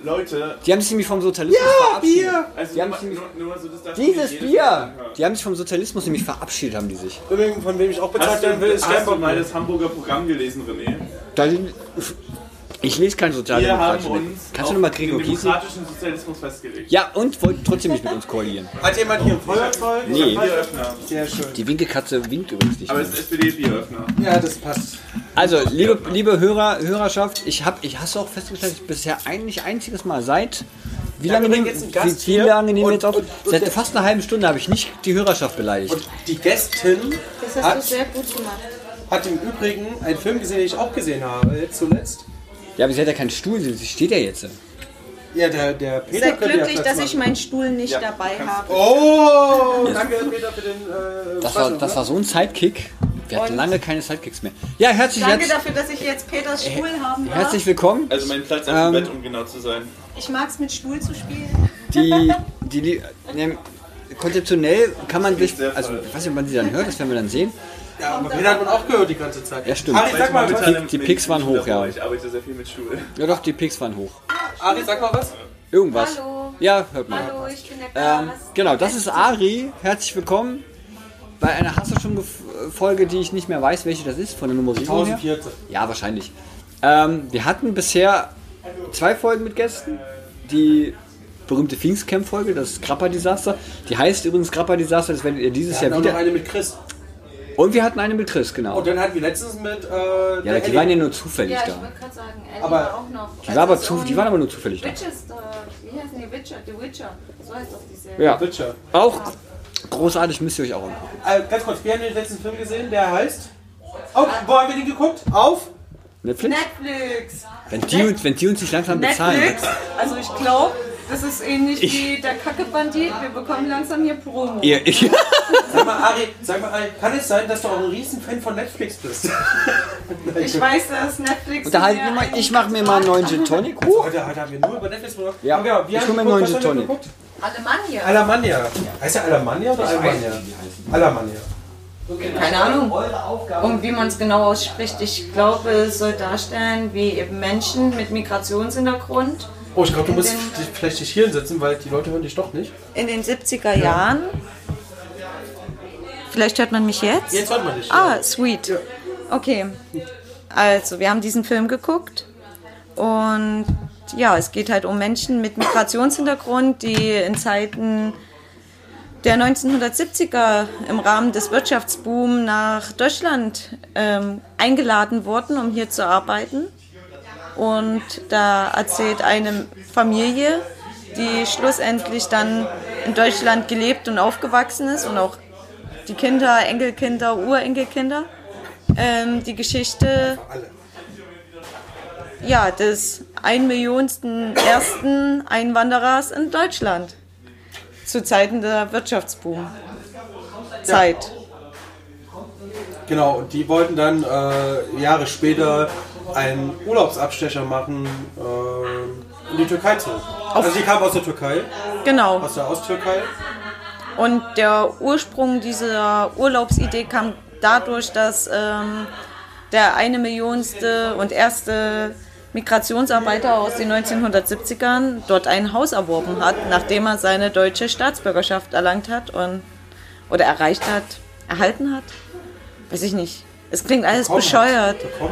Leute, Die haben sich nämlich vom Sozialismus verabschiedet. also Die haben nur, sich nur, nur mal so, Dieses Bier! Die haben sich vom Sozialismus nämlich verabschiedet, haben die sich. Übrigens, von wem ich auch bezahlt werden will, du, ist hast du mal das Hamburger Programm gelesen, René? Da sind, ich lese kein Wir haben Sozialdemokratische mehr. uns Kannst du nochmal den Gregor Gysi? demokratischen Sozialismus festgelegt. Ja, und wollt trotzdem nicht mit uns koalieren. Hat jemand hier ein Feuerzeug? Nee. Bieröffner. Sehr schön. Die Winkelkatze winkt übrigens nicht. Aber mehr. es ist SPD-Bieröffner. Ja, das passt. Also, liebe, liebe Hörer, Hörerschaft, ich habe, ich hast du auch festgestellt, ich bisher eigentlich einziges Mal seit wie Ja, lange wir nehmen, jetzt einen wie, Gast wie hier lange nehmen wir und- jetzt auf? und- und Seit der- fast einer halben Stunde habe ich nicht die Hörerschaft beleidigt. Und die Gästin Das hast du hat, sehr gut gemacht. hat im Übrigen einen Film gesehen, den ich auch gesehen habe, jetzt zuletzt. Ja, aber sie hat ja keinen Stuhl, sie steht ja jetzt. Ja, der, der Peter Seid ja glücklich, Platz dass ich machen. meinen Stuhl nicht Ja, dabei habe. Oh, danke Peter für den äh, Das war, das ne? war so ein Sidekick. Wir hatten lange keine Sidekicks mehr. Ja, herzlich, Danke herz, dafür, dass ich jetzt Peters Stuhl haben darf. herzlich willkommen. Also mein Platz auf Ähm, dem Bett, um genau zu sein. Ich mag es mit Stuhl zu spielen. Die, die, die ne, konzeptionell kann man sich, also ich weiß nicht, wann sie dann hört, das werden wir dann sehen. Ja, aber Peter hat man auch gehört die ganze Zeit. Ja, stimmt. Ari, sag mal die was. Pick- die Picks waren hoch, ja. Ich arbeite sehr viel mit Stuhl. Ja doch, die Picks waren hoch. Ari, sag mal was. Irgendwas. Hallo. Ja, hört man. Hallo, ich bin der Ähm, Chaos. genau, das ist Ari. Herzlich willkommen bei einer Hast du schon Folge, die ich nicht mehr weiß, welche das ist, von der her. 1014. Ja, wahrscheinlich. Ähm, wir hatten bisher zwei Folgen mit Gästen. Die berühmte Pfingstcamp-Folge, das Grappa-Desaster. Die heißt übrigens Grappa-Desaster, das werdet ihr dieses Wir Jahr auch noch wieder. eine mit Chris. Und wir hatten eine mit Chris, genau. Und dann hatten wir letztens mit. Äh, Ja, der die waren ja nur zufällig Ja, ich da. wollte gerade sagen, Ellie Aber- war auch noch. Die, war aber zu, die waren aber nur zufällig da. Witches, äh, wie heißen die Witcher? The Witcher. So heißt doch die Serie. Ja, Witcher. auch großartig, müsst ihr euch auch angucken. Äh, ganz kurz, wir haben den letzten Film gesehen, der heißt. Oh, wo haben wir den geguckt? Auf? Netflix? Netflix. Wenn die, uns- wenn die uns nicht langsam bezahlen. Netflix. Also ich glaube, das ist ähnlich wie der Kacke-Bandit. Wir bekommen langsam hier Promo. Ihr, ich, Sag mal, Ari, sag mal, Ari, kann es sein, dass du auch ein Riesenfan von Netflix bist? Ich weiß, dass Netflix. Unterhalten wir mir mal, ich mache mir mal einen neuen Gin Tonic. Uh, Heute, heute haben wir nur über Netflix gesprochen. Ja, Okay, ich haben hol mir wir einen neuen Gin geguckt? Alemannia. Alamania. Heißt der Alamania oder Alamania? Alamania. Keine Ahnung. Und wie man es genau ausspricht, ich glaube, es soll darstellen, wie eben Menschen mit Migrationshintergrund Oh, ich glaube, du musst den- dich vielleicht nicht hier hinsetzen, weil die Leute hören dich doch nicht. in den 70er Jahren. Vielleicht hört man mich jetzt? Jetzt hört man dich. Ah, sweet. Okay. Also, wir haben diesen Film geguckt und ja, es geht halt um Menschen mit Migrationshintergrund, die in Zeiten der 1970er im Rahmen des Wirtschaftsbooms nach Deutschland ähm, eingeladen wurden, um hier zu arbeiten. Und da erzählt eine Familie, die schlussendlich dann in Deutschland gelebt und aufgewachsen ist und auch die Kinder, Enkelkinder, Urenkelkinder, ähm, die Geschichte ja, des ein Millionsten ersten Einwanderers in Deutschland zu Zeiten der Wirtschaftsboom-Zeit. Genau, und die wollten dann äh, Jahre später einen Urlaubsabstecher machen äh, in die Türkei zurück. Also die kamen aus der Türkei, Genau. aus der Osttürkei. Und der Ursprung dieser Urlaubsidee kam dadurch, dass ähm, der eine Millionste und erste Migrationsarbeiter aus den 1970ern dort ein Haus erworben hat, nachdem er seine deutsche Staatsbürgerschaft erlangt hat und oder erreicht hat, erhalten hat. Weiß ich nicht. Es klingt alles bescheuert. hat.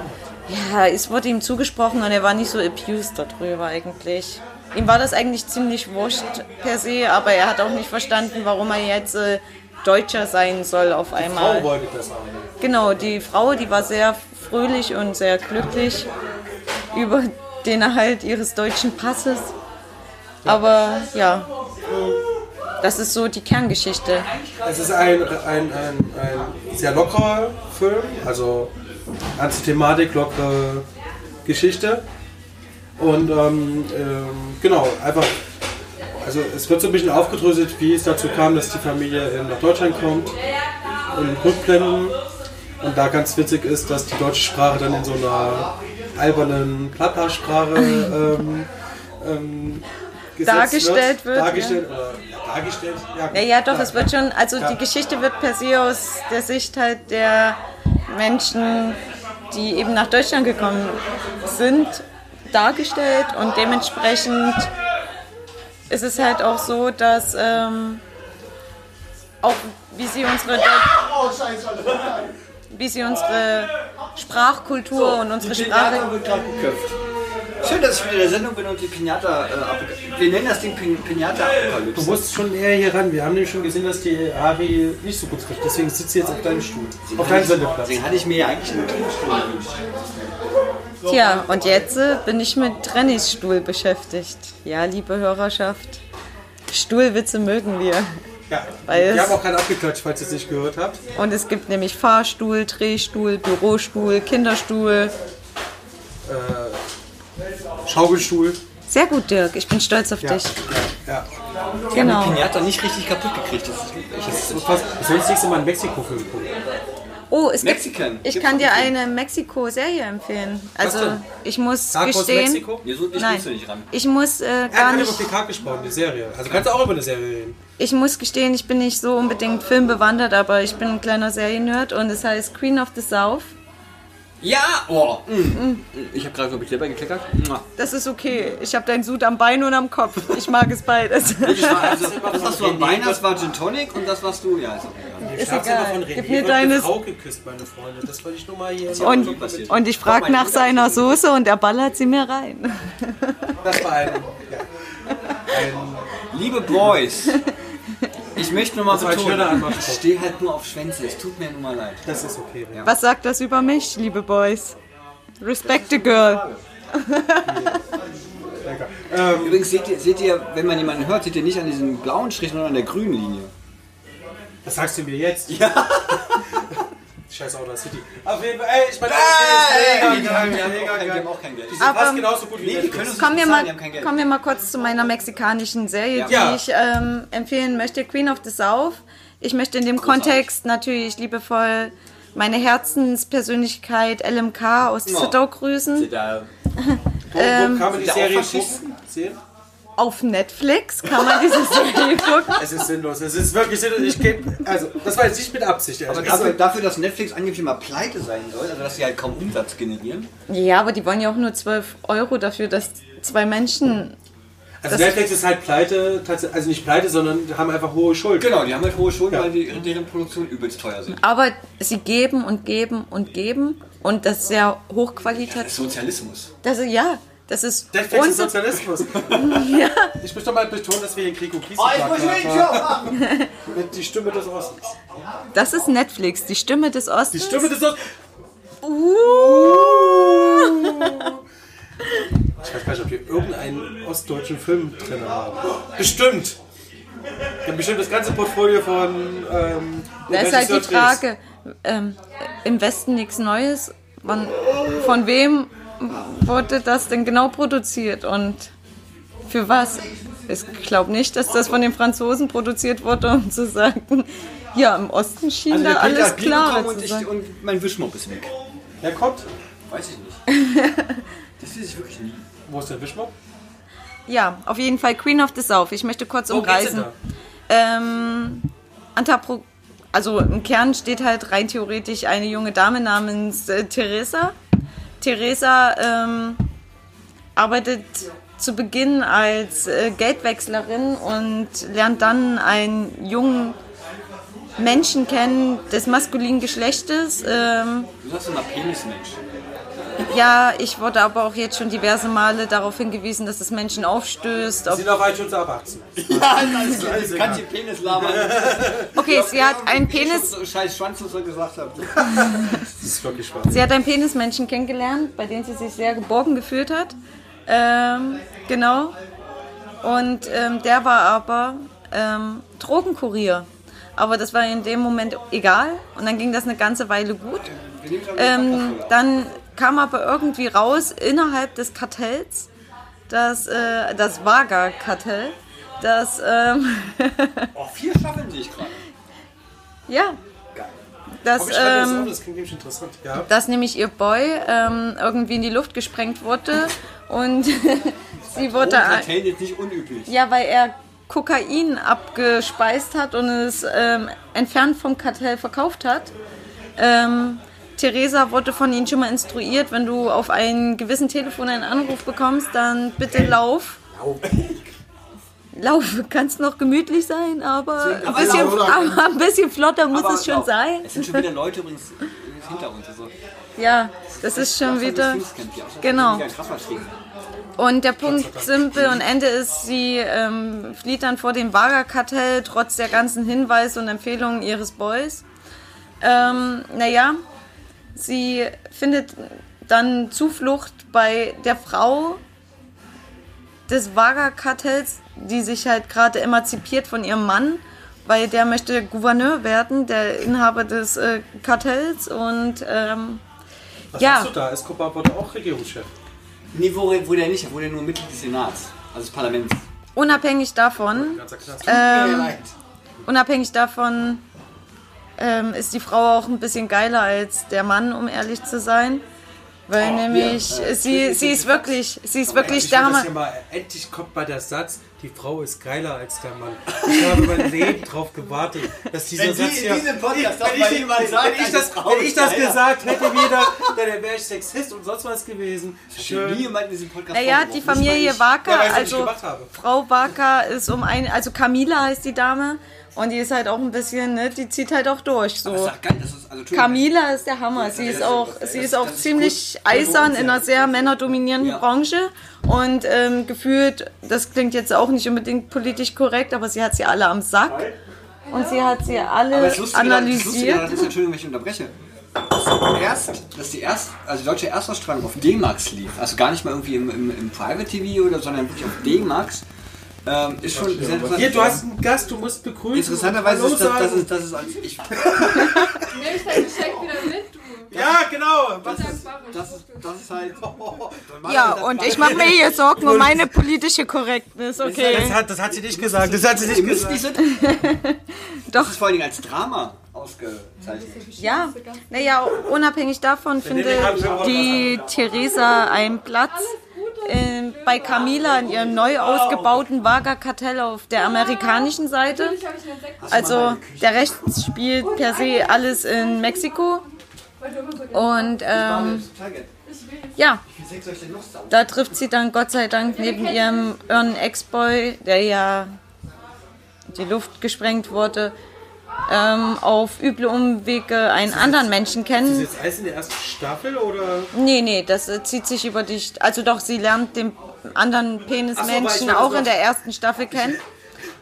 Ja, es wurde ihm zugesprochen und er war nicht so abused darüber eigentlich. Ihm war das eigentlich ziemlich wurscht per se, aber er hat auch nicht verstanden, warum er jetzt äh, Deutscher sein soll auf Frau einmal. wollte das haben. Genau, die Frau, die war sehr fröhlich und sehr glücklich über den Erhalt ihres deutschen Passes. Aber ja, das ist so die Kerngeschichte. Es ist ein, ein, ein, ein sehr lockerer Film, also ernste Thematik, lockere Geschichte. Und ähm, ähm, genau, einfach, also es wird so ein bisschen aufgedröselt, wie es dazu kam, dass die Familie in- nach Deutschland kommt, in Rückblenden. Und da ganz witzig ist, dass die deutsche Sprache dann in so einer albernen Plappa-Sprache ähm, ähm, Dargestellt wird, Dargestellt, oder, ja, dargestellt, ja. Ja, ja, doch, es wird schon, also die Geschichte wird per se aus der Sicht halt der Menschen, die eben nach Deutschland gekommen sind, dargestellt und dementsprechend ist es halt auch so, dass ähm, auch wie sie unsere wie sie unsere Sprachkultur und unsere Sprache Schön, dass ich wieder in der Sendung bin und die Pinata. Äh, wir nennen das Ding Pin Pinata Du Apokalypse. musst schon näher hier ran. Wir haben nämlich schon gesehen, dass die Ari nicht so gut trifft. Deswegen sitzt sie jetzt auf deinem Stuhl. Auf deinem Sendeplatz. Deswegen hatte ich mir ja eigentlich einen Tennisstuhl gewünscht. Tja, und jetzt äh, bin ich mit Rennys Stuhl beschäftigt. Ja, liebe Hörerschaft, Stuhlwitze mögen wir. Ja. Weil Wir haben auch gerade abgeklatscht, falls ihr es nicht gehört habt. Und es gibt nämlich Fahrstuhl, Drehstuhl, Bürostuhl, Kinderstuhl. Schaukelstuhl. Sehr gut, Dirk. Ich bin stolz auf Ja. dich. ja. Genau. Pinata nicht richtig kaputt gekriegt. Das ist fast. Ich soll das nächste Mal einen Mexiko-Film gucken. Oh, es gibt, Mexican. ich Gibt's kann dir eine Mexiko-Serie empfehlen. Also, ich muss Narcos gestehen. Mexiko? Nee, so Nein, du nicht ran. ich muss äh, Er gar hat nicht. über PK gesprochen, die Serie. Also kannst du auch über eine Serie reden. Ich muss gestehen, ich bin nicht so unbedingt filmbewandert, aber ich bin ein kleiner Seriennerd und es heißt Queen of the South. Ja! Oh! Mm. Ich habe gerade, glaube ich, selber gekleckert. Das ist okay. Ich habe deinen Sud am Bein und am Kopf. Ich mag es beides. Ich war also, das, was du am Bein hast, war Gin Tonic und das, was du. Ja, ist okay. Ich Ist hab's immer egal. von Gib René mir wird eine deines- Frau geküsst, meine Freunde. Das wollte ich nur mal hier. Und, passiert. und ich frage nach seiner Soße und er ballert sie mir rein. Das war ein. Ein Liebe Boys, ich möchte nur mal Das betonen, ich stehe halt nur auf Schwänze. Es tut mir nun mal leid. das ist okay. Ja. Was sagt das über mich, liebe Boys? Respect the girl. Übrigens seht ihr, seht ihr, wenn man jemanden hört, seht ihr nicht an diesem blauen Strich, sondern an der grünen Linie. Was sagst du mir jetzt? Ja. Scheiß Outer City. Auf jeden Fall, ey, ich meine, mega die haben auch kein Geld. Die sind Aber- fast genauso gut wie Nee, die können uns Kommen wir, mal, die haben kein Geld. kommen wir mal kurz zu meiner mexikanischen Serie, die Ja. ich ähm, empfehlen möchte. Queen of the South Ich möchte in dem Kontext natürlich liebevoll meine Herzenspersönlichkeit LMK aus Zittau grüßen. Da, Wo, Ähm, wo kann man die Serie Faschisten? Auf Netflix kann man diese Serie gucken. Es ist sinnlos. Es ist wirklich sinnlos. Ich geb, also, das war jetzt nicht mit Absicht. ehrlich aber dafür, dafür, dass Netflix angeblich immer pleite sein soll, also dass sie halt kaum Umsatz generieren. Ja, aber die wollen ja auch nur 12 Euro dafür, dass zwei Menschen. Also das- Netflix ist halt pleite, also nicht pleite, sondern haben einfach hohe Schulden. Genau, die haben halt hohe Schulden, Ja. weil die, deren Produktionen übelst teuer sind. Aber sie geben und geben und geben und das ist sehr Das hochqualitativ. ist Sozialismus. Das ist, ja, das ist. Netflix ist Sozialismus. ja. Ich möchte doch mal betonen, dass wir hier Krieg und Kies Oh, ich muss schon die Tür aufmachen. mit die Stimme des Ostens. Das ist Netflix, die Stimme des Ostens. Die Stimme des Ostens. Ich weiß gar nicht, ob wir irgendeinen ostdeutschen Film drin haben. Bestimmt. Wir haben bestimmt das ganze Portfolio von. Ähm, Da ist halt die. Frage, ähm, im Westen nichts Neues. Wann, von wem wurde das denn genau produziert und für was? Ich glaube nicht, dass das von den Franzosen produziert wurde, um zu sagen, ja, im Osten schien Also da alles klar und, ich, sein. und mein Wischmopp ist weg. Wer kommt? Weiß ich nicht. Das weiß ich wirklich nicht. Wo ist der Wischmopp? Ja, auf jeden Fall Queen of the South. Ich möchte kurz denn umreißen. Ähm, Antapro also im Kern steht halt rein theoretisch eine junge Dame namens äh, Teresa. Teresa ähm, arbeitet zu Beginn als äh, Geldwechslerin und lernt dann einen jungen Menschen kennen des maskulinen Geschlechtes. Ähm, Du sagst immer Penismensch. Ja, ich wurde aber auch jetzt schon diverse Male darauf hingewiesen, dass es Menschen aufstößt. Sie Ob, sind auf iTunes ab 18. Ja, klar. Das kann ich Penis labern. okay, sie hat einen Ich Penis. so scheiß Schwanz, was er gesagt hat. Das ist wirklich schwach. Sie hat einen Penismenschen kennengelernt, bei dem sie sich sehr geborgen gefühlt hat. Ähm, genau. Und ähm, der war aber ähm, Drogenkurier. Aber das war in dem Moment egal. Und dann ging das eine ganze Weile gut. Ähm, dann kam aber irgendwie raus innerhalb des Kartells, das, äh, das Vaga-Kartell, das, ähm, Oh, vier Staffeln sehe ich gerade. ja, fand das ähm, das klingt nämlich interessant. Ja. dass nämlich ihr Boy ähm, irgendwie in die Luft gesprengt wurde und sie wurde Hotel jetzt nicht unüblich. ja, weil er Kokain abgespeist hat und es ähm, entfernt vom Kartell verkauft hat. Ähm, Theresa wurde von ihnen schon mal instruiert, wenn du auf einen gewissen Telefon einen Anruf bekommst, dann bitte lauf. Lauf, kannst noch gemütlich sein, aber ein aber bisschen, laut. aber ein bisschen flotter muss Aber es schon laut. sein. Es sind schon wieder Leute übrigens hinter uns. Also, Ja, das ist schon wieder. Genau. Und der Punkt simpel und Ende ist, sie ähm, flieht dann vor dem Vaga-Kartell, trotz der ganzen Hinweise und Empfehlungen ihres Boys. Ähm, naja, sie findet dann Zuflucht bei der Frau des Vaga-Kartells, die sich halt gerade emanzipiert von ihrem Mann, weil der möchte Gouverneur werden, der Inhaber des äh, Kartells und ähm, Was Ja. hast du da? Escobar wurde auch Regierungschef. Nee, wo, wo der nicht, wo der nur Mitglied des Senats, also des Parlaments. unabhängig davon. Ähm, unabhängig davon ähm, ist die Frau auch ein bisschen geiler als der Mann, um ehrlich zu sein. Weil nämlich ja. sie, sie ist wirklich, sie ist wirklich Ich der Hammer. mal endlich kommt bei der Satz, die Frau ist geiler als der Mann. Ich habe mein Leben drauf gewartet, dass dieser Wenn Sie Satz in hier... Podcast wenn ich, mal den- jemand sagt, wenn ich das, wenn ich ist das gesagt hätte wieder, dann wäre ich Sexist und sonst was gewesen. Nie Schön. jemand in diesem Podcast Naja, die Familie Ja, Wacker, ich das also nicht gemacht habe. Frau Wacker ist um ein, also Camila heißt die Dame und die ist halt auch ein bisschen, ne, die zieht halt auch durch. So. ist geil, ist, also. Camila ist der Hammer. Sie ist auch, sie ist auch ziemlich eisern in einer sehr männerdominierenden Ja. Branche. Und ähm, gefühlt, das klingt jetzt auch nicht unbedingt politisch korrekt, aber sie hat sie alle am Sack. Und sie hat sie Aber alle das Lustige, daran- das analysiert. ist, Entschuldigung, wenn ich unterbreche. Dass Erst, dass die, erst, also die deutsche Erstausstrahlung auf D-Max lief, also gar nicht mal irgendwie im, im, im Private TV oder, sondern wirklich auf D-Max, ähm, ist schon sehr interessant. Hier, du hast einen Gast, du musst begrüßen. Interessanterweise ist das, das, ist, das ist als ich, Nehme ich dein Geschenk wieder mit, du. Ja, genau. Was Dankbare das ist, das ist halt. Ja, und ich mache mir hier Sorgen um meine politische Korrektness, Das okay. hat, das hat sie nicht gesagt. Das hat sie nicht gesagt. so, Das Doch, ist vor allen Dingen als Drama ausgezeichnet. ja. Naja, unabhängig davon finde die Theresa einen Platz äh, bei Camila in ihrem neu ausgebauten Vaga-Kartell auf der amerikanischen Seite. Also der Rest spielt per se alles in Mexiko. Und ähm, ja, da trifft sie dann Gott sei Dank neben ihrem irren Ex-Boy, der ja in die Luft gesprengt wurde, ähm, auf üble Umwege einen anderen Menschen Ist kennen. jetzt alles in der ersten Staffel oder? Nee, nee, das äh, zieht sich über die... Also doch, sie lernt den anderen Penismenschen auch in der ersten Staffel kennen.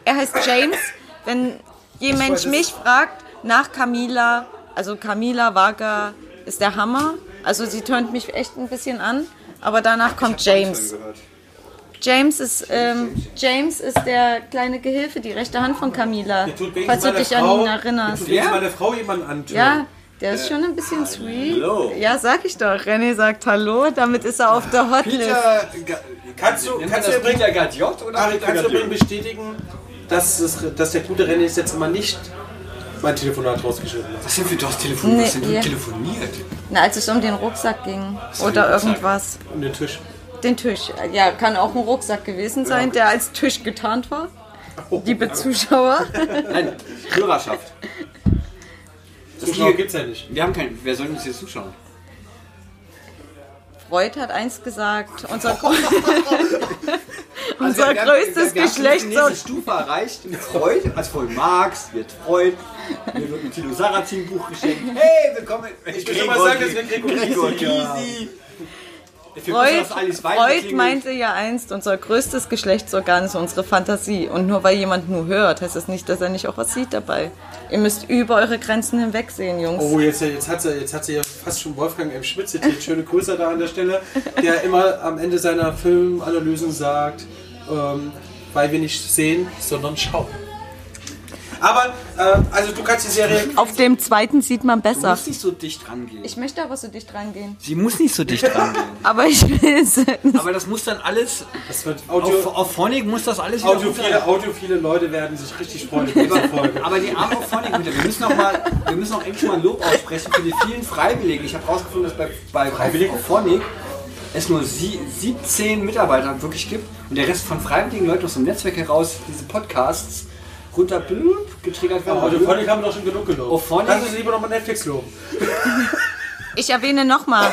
Er heißt James. Wenn je Mensch mich fragt nach Camila, also Camila Vaga ist der Hammer. Also sie tönt mich echt ein bisschen an. Aber danach kommt James. James ist, ähm, James ist der kleine Gehilfe, die rechte Hand von Camila. Falls du dich an Frau- ihn Der erinnerst. wenigstens meiner Frau jemanden antun. Ja, der ist schon ein bisschen sweet. Hallo. Ja, sag ich doch. René sagt Hallo, damit ist er auf der Hotlist. Peter, Ga- Kannst du, kannst du Gadiot oder Ari, du bestätigen, dass, es, dass der gute René das letzte Mal nicht mein Telefonat rausgeschnitten hat? Was denn für das Telefon? Nee, Was denn du ja. telefoniert? Na, als es um den Rucksack ging. Oder irgendwas. Um den Tisch. Den Tisch. Ja, kann auch ein Rucksack gewesen sein, der als Tisch getarnt war. Liebe Zuschauer. Nein, Hörerschaft. Das Zuschauer hier, gibt's ja nicht. wir haben keinen. Wer soll uns jetzt zuschauen? Freud hat eins gesagt. Unser, Also, unser wir haben- größtes wir haben Geschlecht Die nächste Stufe erreicht. Freud, als von Marx wird Freud. Mir wird ein Tilo Sarrazin Buch geschenkt. Hey, willkommen. Ich will schon mal sagen, dass wir Gregor Gregor Gysi Freud, Freud meinte ja einst, unser größtes Geschlechtsorgan ist unsere Fantasie. Und nur weil jemand nur hört, heißt das nicht, dass er nicht auch was sieht dabei. Ihr müsst über eure Grenzen hinwegsehen, Jungs. Oh, jetzt, jetzt, hat sie, jetzt hat sie ja fast schon Wolfgang M. Schmidt zitiert. Schöne Grüße da an der Stelle. Der immer am Ende seiner Filmanalysen sagt, ähm, weil wir nicht sehen, sondern schauen. Aber, äh, also du kannst die Serie... Auf dem zweiten sieht man Du besser. musst nicht so dicht rangehen. Ich möchte aber so dicht rangehen. Sie muss nicht so dicht rangehen. Aber ich will es. Aber das muss dann alles. Das wird Audio, Auf, auf Phonic muss das alles wieder audiophile, runter- audiophile Leute werden sich richtig freuen über diese Folge. Aber die arme Phonic, wir müssen noch mal, wir müssen auch endlich mal ein Lob aussprechen für die vielen Freiwilligen. Ich habe herausgefunden, dass bei, bei Freiwilligen? Phonic es nur sie, 17 Mitarbeiter wirklich gibt und der Rest von freiwilligen Leuten aus dem Netzwerk heraus diese Podcasts runter getriggert werden. Audiophonic haben wir doch schon genug gelobt. Auphonic? Lass uns lieber nochmal Netflix loben. Ich erwähne nochmal,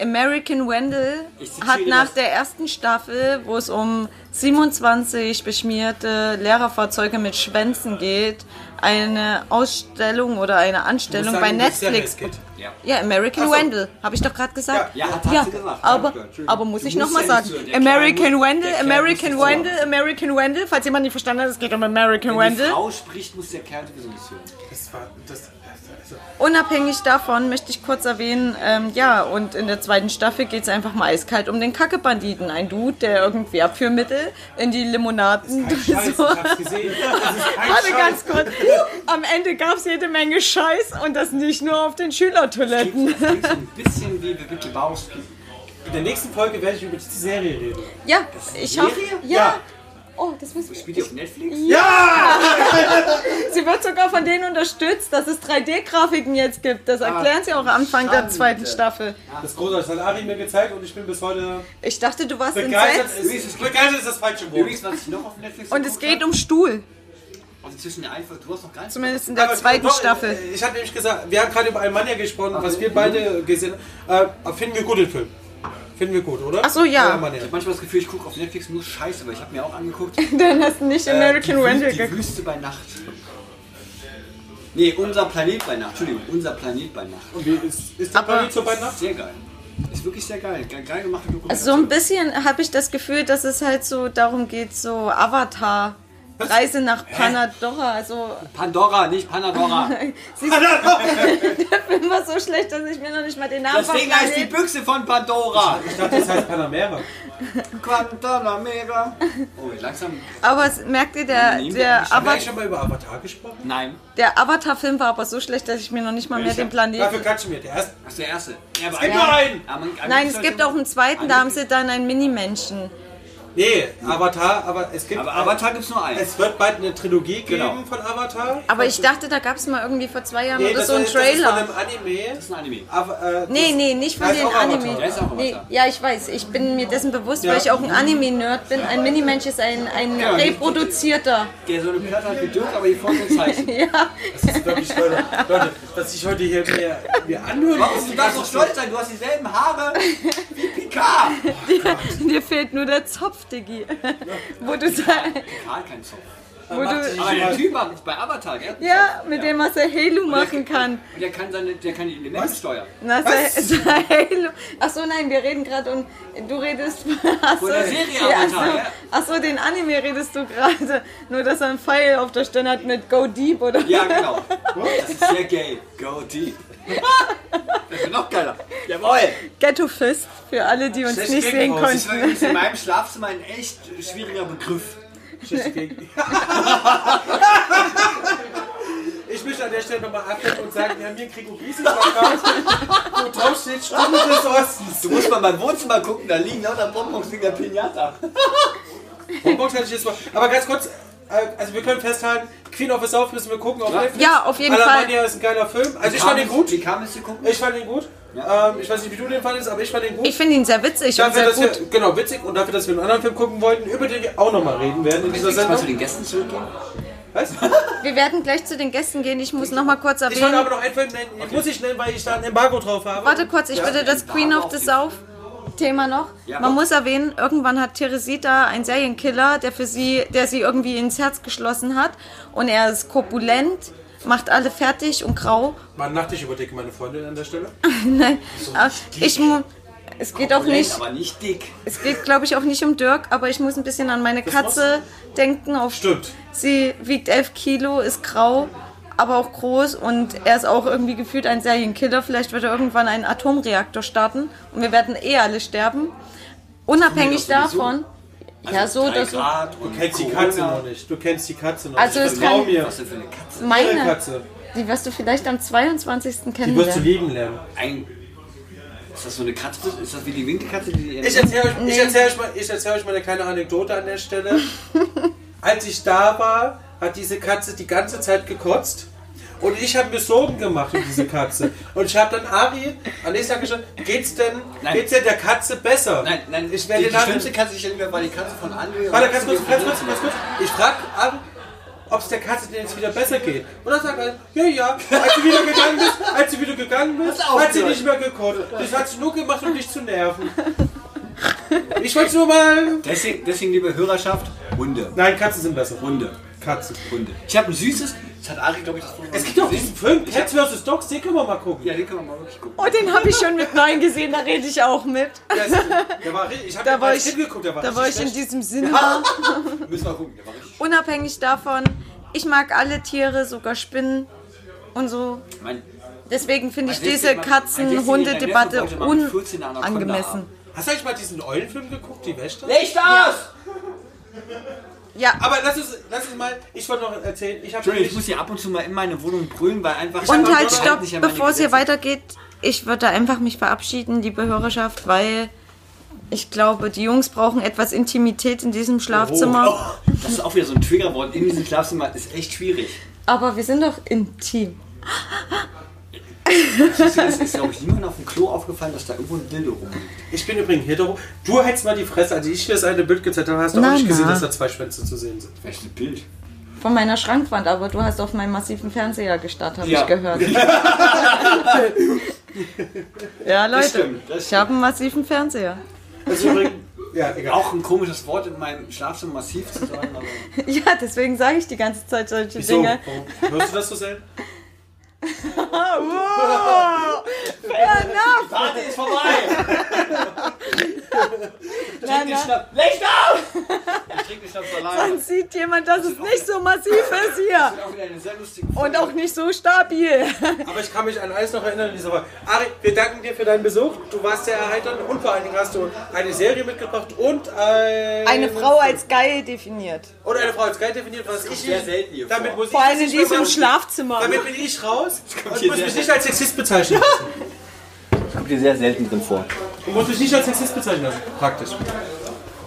American Wendell hat nach der ersten Staffel, wo es um 27 beschmierte Lehrerfahrzeuge mit Schwänzen geht, eine Ausstellung oder eine Anstellung bei Netflix. Ja. Ja, American so. Wendell, habe ich doch gerade gesagt. Ja, hat- hat sie gesagt. aber, aber muss ich nochmal ja sagen. so- American Kerl muss- Wendell, American Wendell, American Wendell. Falls jemand nicht verstanden hat, es geht um American Wenn die Wendell. Frau spricht, muss der Kerl sowieso nicht hören. Das war, das, Unabhängig davon möchte ich kurz erwähnen, ähm, ja, und in der zweiten Staffel geht es einfach mal eiskalt um den Kackebanditen. Ein Dude, der irgendwie Abführmittel in die Limonaden Scheiße, so. ich hab's gesehen. Das ist kein Warte Scheiß. ganz kurz. Am Ende gab es jede Menge Scheiß und das nicht nur auf den Schülertoiletten. Das klingt so ein bisschen wie Bitte Bauski. In der nächsten Folge werde ich über diese Serie reden. Ja, ich hoffe. Serie? Ja. Ja. Oh, das wissen Spielt die auf Netflix? Sie wird sogar von denen unterstützt, dass es 3D-Grafiken jetzt gibt. Das erklären sie auch am Anfang der Schande. zweiten Staffel. Das Großartig das hat Ari mir gezeigt und ich bin bis heute Ich dachte, du warst begeistert. Ist, begeistert ist das falsche Wort. Übrigens, was ich noch auf Netflix Und es geht um Stuhl. Also zwischen der Einfach, du hast noch gar nicht. Zumindest in der Aber zweiten doch, Staffel. äh, Ich hatte nämlich gesagt, wir haben gerade über Almania gesprochen, was wir beide gesehen haben. Äh, finden wir gut den Film. Finden wir gut, oder? Ach so, ja. Almania. Ich habe manchmal das Gefühl, ich gucke auf Netflix nur Scheiße, aber ich habe mir auch angeguckt. Dann hast du nicht äh, American die, Wü- Wendell die geguckt. Wüste bei Nacht. Nee, unser Planet bei Nacht. Entschuldigung, unser Planet bei Nacht. Und wie ist, ist der Aber- Planet so bei Nacht? Sehr geil. Ist wirklich sehr geil. Ge geil gemachte Also Dokumentation. so ein bisschen habe ich das Gefühl, dass es halt so darum geht, so Avatar. Reise nach Panadora, also Pandora, nicht Panadora. siehst du, der Film war so schlecht, dass ich mir noch nicht mal den Namen Deswegen heißt die Büchse von Pandora. Ich dachte, das heißt Panamera. Guantanamera. Oh, langsam. Aber es, merkt ihr, der, der, wir Haben wir schon mal über Avatar gesprochen? Nein. der Avatar-Film war aber so schlecht, dass ich mir noch nicht mal mehr den Dafür Planeten... klatschen wir. Der erste. Das ist der erste. Ja, aber Es gibt nur einen! Nein, es gibt auch einen zweiten, da haben sie dann ein Minimenschen. Nee, Avatar, aber es gibt. Aber Avatar gibt's nur einen. Es wird bald eine Trilogie geben Genau. von Avatar. Aber ich dachte, da gab es mal irgendwie vor zwei Jahren Nee, oder das, so einen ist, das ist von Trailer. einem Anime. Das ist ein Anime. Aber, äh, Nee, nee, nicht von Avatar. Anime. Der ist auch Nee, ja, ich weiß. Ich bin mir dessen bewusst, Ja. weil ich auch ein Anime-Nerd bin. Ein Minimensch ist ein, ein Ja, reproduzierter. Der so eine Platte hat wie Dirk, aber die vorne Zeichen. Ja, Das ist wirklich, Leute, Leute, dass ich heute hier mir, mir anhören muss. Du darfst doch stolz sein, du hast dieselben Haare wie Picard. dir fehlt nur der Zopf, Diggi. Wo du sagst, Picard kein Zopf. wo macht du, sich- Aber der Typ macht es bei Avatar, gell? ja, mit dem was er Halo machen kann. Und der kann, seine, der kann die Elemente steuern. Na, sei, sei Halo. Ach so, nein, wir reden gerade und du redest. Ach so, Von der Serie ja, ach, Avatar, so, ja. ach so, den Anime redest du gerade. Nur, dass er einen Pfeil auf der Stirn hat mit Go Deep oder. Ja, genau. Das ist sehr gay. Go deep. Das wird noch geiler. Jawohl. Ghetto Fist für alle, die uns Schlecht nicht sehen Gegenhaus. Das ist konnten. in meinem Schlafzimmer ein echt schwieriger Begriff. Ich möchte an der Stelle nochmal abhängen und sagen, wir haben hier einen Gregor Gysi verkauft, wo drauf steht Stunde des Ostens. Du musst mal in mein Wohnzimmer gucken, da liegen lauter Bonbons wegen der Pinata. Bonbons hatte ich jetzt mal. Aber ganz kurz, also wir können festhalten, Queen of the South müssen wir gucken auf Netflix. Ja, auf jeden Fall. Alemannia ist ein geiler Film. Also ich fand ihn gut. Wie kam es zu gucken? Ich fand ihn gut. Ähm, ich weiß nicht, wie du den fandest, aber ich fand ihn gut. Ich finde ihn sehr witzig und Dafür, sehr dass gut. wir, genau, witzig und dafür, dass wir einen anderen Film gucken wollten, über den wir auch nochmal reden werden in dieser Kannst du Sendung. den Gästen zurückgehen? Was? Wir werden gleich zu den Gästen gehen. Ich muss noch mal kurz Ich wollte erwähnen. aber noch einen Film nennen, den muss ich nennen, weil ich da ein Embargo drauf habe. Warte kurz, ich würde das Queen of the South Thema noch. Man muss erwähnen, irgendwann hat Teresita einen Serienkiller, der für sie, der sie irgendwie ins Herz geschlossen hat. Und er ist korpulent, macht alle fertig und grau. Mal Nachtisch überdecke meine Freundin an der Stelle. Nein, aber ich mu es geht auch nicht, Aber nicht dick. es geht glaube ich auch nicht um Dirk, aber ich muss ein bisschen an meine Katze denken. Auf Stimmt. Sie wiegt 11 Kilo, ist grau, aber auch groß und er ist auch irgendwie gefühlt ein Serienkiller. Vielleicht wird er irgendwann einen Atomreaktor starten und wir werden eh alle sterben. Unabhängig davon. Ja, so so. Grad Du kennst die. Katze noch nicht. Du kennst die Katze noch Also nicht. es Vertrau kann- mir. Was denn für eine Katze? Meine, Katze. die wirst du vielleicht am 22. Die wirst du kennenlernen. lieben lernen. Ein. Ist das so eine Katze? Ist das wie die Winkelkatze, die Ich erzähle euch, ich erzähl euch, mal, ich erzähl euch mal eine kleine Anekdote an der Stelle. Als ich da war, hat diese Katze die ganze Zeit gekotzt. Und ich habe mir Sorgen gemacht um diese Katze. Und ich habe dann Ari am nächsten Tag gesagt, geht's denn, Nein. geht's denn der Katze besser? Nein, nein, ich die, werde die dann, schlimmste Katze, die ich habe, war die Katze von André. Warte, ganz kurz, ganz kurz, ganz kurz. Ich frage Ari, ob es der Katze denn jetzt wieder besser geht. Und dann sagt er, ja, ja, als du wieder gegangen bist, als du wieder gegangen bist, hat sie nicht mehr gekotzt. Das hat sie nur gemacht, um dich zu nerven. Ich wollte nur mal... Deswegen, deswegen, liebe Hörerschaft, Hunde. Nein, Katzen sind besser. Hunde. Katzen. Hunde. Ich habe ein süßes, das hat Ari, glaube ich, das Es gibt doch diesen Film, Cats vs. Dogs, den können wir mal gucken. Ja, den können wir mal wirklich gucken. Oh, den habe ich schon mit Nein gesehen, da rede ich auch mit. Der, ist, der war, ich habe Da war ich- hingeguckt, der war Da war ich in diesem Sinne. Müssen wir gucken, der war richtig. Unabhängig davon, ich mag alle Tiere, sogar Spinnen und so. Mein, Deswegen finde ich diese Katzen-Hunde-Debatte mein Neffe wollte mal mit 14 Anaconda unangemessen. Hast du eigentlich mal diesen Eulenfilm geguckt, die Wächter? Licht aus! Ja, Aber lass uns, lass uns mal, ich wollte noch erzählen, ich habe Entschuldigung, ich muss hier ab und zu mal in meine Wohnung brüllen, weil einfach... und Ich halt stopp, meine bevor es hier weitergeht. Ich würde einfach mich verabschieden, liebe Hörerschaft, weil ich glaube, die Jungs brauchen etwas Intimität in diesem Schlafzimmer. Oh, das ist auch wieder so ein Triggerwort in diesem Schlafzimmer, ist echt schwierig. Aber wir sind doch intim. Es ist, glaube ich, niemand auf dem Klo aufgefallen, dass da irgendwo ein Dildo rumliegt. Ich bin übrigens hetero. Du hältst mal die Fresse, als ich dir das eine Bild gezeigt habe, hast du Na, auch nicht gesehen, dass da zwei Schwänze zu sehen sind. Ein Bild. Von meiner Schrankwand, aber du hast auf meinen massiven Fernseher gestarrt, habe Ja. ich gehört. ja, Leute, stimmt, das ich habe einen massiven Fernseher. Also übrigens, ja, egal. Auch ein komisches Wort in meinem Schlafzimmer massiv zu sagen, aber... Ja, deswegen sage ich die ganze Zeit solche Wieso? Dinge. Warum? Hörst du das so selten? Wow. Fair enough. Party ist vorbei! Na, na, Schnapp. Licht auf! Dann sieht jemand, dass es nicht so massiv ist hier. auch Und auch nicht so stabil. Aber ich kann mich an alles noch erinnern in dieser Woche. Ari, wir danken dir für deinen Besuch. Du warst sehr erheiternd und vor allen Dingen hast du eine Serie mitgebracht und ein Eine Frau als geil definiert. und eine Frau als geil definiert, was ich sehr selten hier damit muss ich Vor das allem in diesem. Schlafzimmer. Damit bin ich raus und muss mich nicht als Sexist bezeichnen lassen. Kommt dir sehr selten drin vor. Du musst mich nicht als Sexist bezeichnen lassen. Praktisch.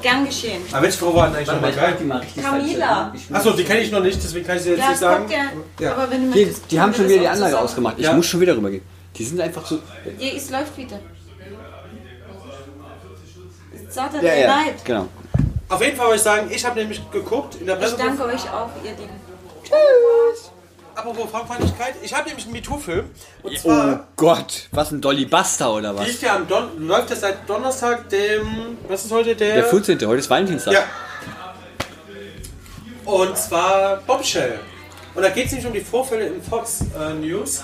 Gern geschehen. Aber welche Frau war denn eigentlich nochmal geil? die mal richtig Camila. Achso, die kenne ich noch nicht, deswegen kann ich sie jetzt Ja, nicht sagen. guck gern. Ja. Aber wenn du Die, möchtest, die haben schon wieder die das auch Anlage zusammen- ausgemacht. Ich Ja. muss schon wieder rübergehen. Die sind einfach so. Ja, es läuft wieder. Saturday Ja, ja. Night. Genau. Auf jeden Fall wollte ich sagen, ich habe nämlich geguckt in der Ich Presse. danke euch auch, ihr Lieben. Apropos Frauenfeindlichkeit, ich habe nämlich einen MeToo-Film. Und Oh Gott, was ein Dolly Buster oder was? lief ja am Don läuft das seit Donnerstag, dem. Was ist heute der? Der 14. Heute ist Valentinstag. Ja. Und zwar Bombshell. Und da geht es nämlich um die Vorfälle in Fox äh, News.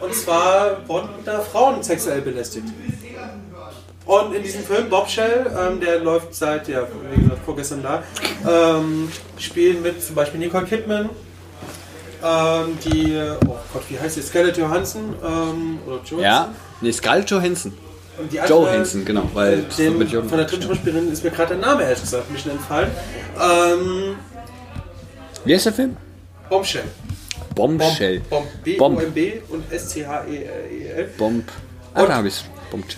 Und zwar wurden da Frauen sexuell belästigt. Und in diesem Film Bombshell, ähm, der läuft seit, ja, wie gesagt, vorgestern da, ähm, spielen mit zum Beispiel Nicole Kidman, ähm, die, oh Gott, wie heißt sie, Scarlett Johansson, ähm, oder Johansson? Ja? Nee, Scarlett Johansson. Und die andere- Johansson, genau. Weil den, mit von der dritten Schauspielerin ist mir gerade der Name ehrlich gesagt nicht entfallen. Ähm, Wie heißt der Film? Bombshell. Bombshell. Bomb. Bomb. B-O-M-B und S-C-H-E-L. Bomb. Ah, da habe ich.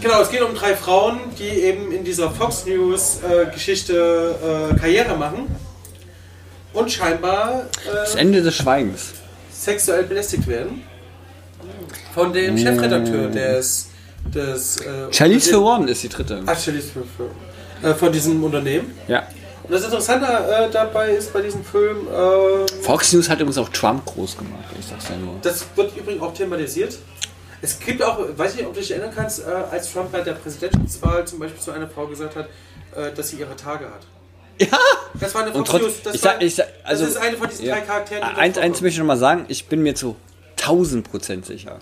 Genau, es geht um drei Frauen, die eben in dieser Fox News äh, Geschichte äh, Karriere machen und scheinbar Das äh, Ende des Schweigens. sexuell belästigt werden. Von dem Mm. Chefredakteur des. des äh, Charlize Theron ist die dritte. Ach, Charlize Theron. Äh, von diesem Unternehmen. Ja. Und das Interessante äh, dabei ist bei diesem Film, äh, Fox News hat übrigens auch Trump groß gemacht. Ich sag's ja nur. das wird übrigens auch thematisiert. Es gibt auch, weiß nicht, ob du dich erinnern kannst, äh, als Trump bei der Präsidentschaftswahl zum Beispiel zu einer Frau gesagt hat, äh, dass sie ihre Tage hat. Ja! Das war eine Fox News. Das, ich sag, ich sag, also, das ist eine von diesen ja. drei Charakteren. Eins, eins möchte ich noch mal sagen, ich bin mir zu 1000 Prozent sicher.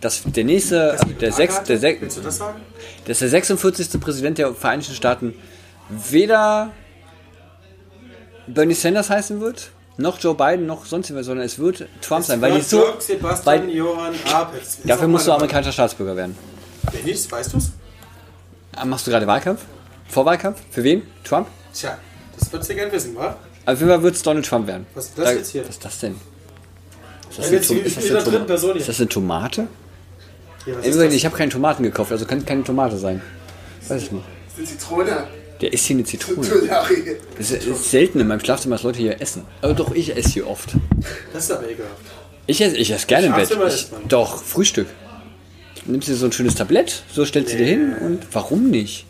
Dass der nächste, Das also der, sechs, der, sech, das sagen? dass der 46. Präsident der Vereinigten Staaten weder Bernie Sanders heißen wird, noch Joe Biden, noch sonst wer, sondern es wird Trump sein, weil die so. Sebastian Johann Apels. Ist Dafür musst du amerikanischer Staatsbürger werden. Wenn nicht, weißt du's? Machst du gerade Wahlkampf? Vorwahlkampf? Für wen? Trump? Tja, das würdest du gern wissen, wa? Auf jeden Fall wird es Donald Trump werden. Was ist das Da- jetzt hier? Was ist das denn? Ist das, Ja, eine, jetzt ist das eine, Tom Person hier. ist das eine Tomate? Ja, was ist das? ich habe keine Tomaten gekauft, also kann keine Tomate sein. Weiß ich nicht. Die Zitrone. Der isst hier eine Zitrone. Das ist, ist selten in meinem Schlafzimmer, dass Leute hier essen. Aber doch, ich esse hier oft. Das ist aber ekelhaft. Ich esse, ich esse gerne im Bett. Ich, doch, Frühstück. Nimmst dir so ein schönes Tablett, so stellst du dir hin und warum nicht?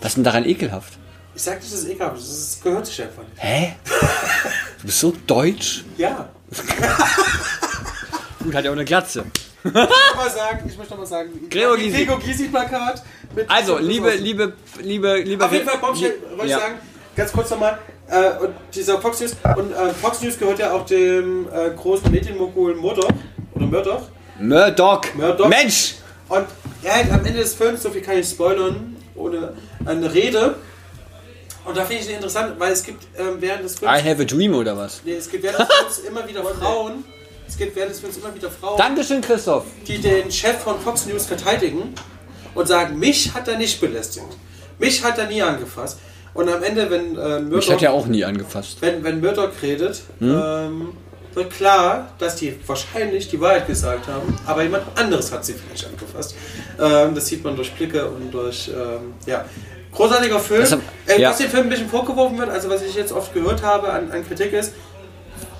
Was ist denn daran ekelhaft? Ich sag nicht, das ist ekelhaft. Das ist- gehört sich einfach nicht. Hä? Du bist so deutsch. Ja. Gut, hat ja auch eine Glatze. Ich mal sagen, ich möchte noch mal sagen, Gregor Gysi. Gregor Gysi Plakat. mit- Also, liebe, liebe, liebe, liebe. Auf jeden Fall, Bombshell, wollte ich Ja. sagen, ganz kurz nochmal, äh, und dieser Fox News, und äh, Fox News gehört ja auch dem äh, großen Medienmogul Murdoch, oder Murdoch, Murdoch. Murdoch. Mensch! und er hat am Ende des Films, so viel kann ich spoilern, ohne eine Rede, und da finde ich es interessant, weil es gibt ähm, während des Films, I have a dream oder was? nee, es gibt während des Films immer wieder Frauen, es gibt während des Films immer wieder Frauen, Dankeschön, Christoph. die den Chef von Fox News verteidigen und sagen, mich hat er nicht belästigt. Mich hat er nie angefasst. Und am Ende, wenn äh, Mich Murdoch, hat ja auch nie angefasst. wenn, wenn Murdoch redet, ähm, wird klar, dass die wahrscheinlich die Wahrheit gesagt haben, aber jemand anderes hat sie vielleicht angefasst. Ähm, das sieht man durch Blicke und durch, ähm, ja. Großartiger Film. Deshalb- äh, ja. Was dem Film ein bisschen vorgeworfen wird, also was ich jetzt oft gehört habe an, an Kritik ist,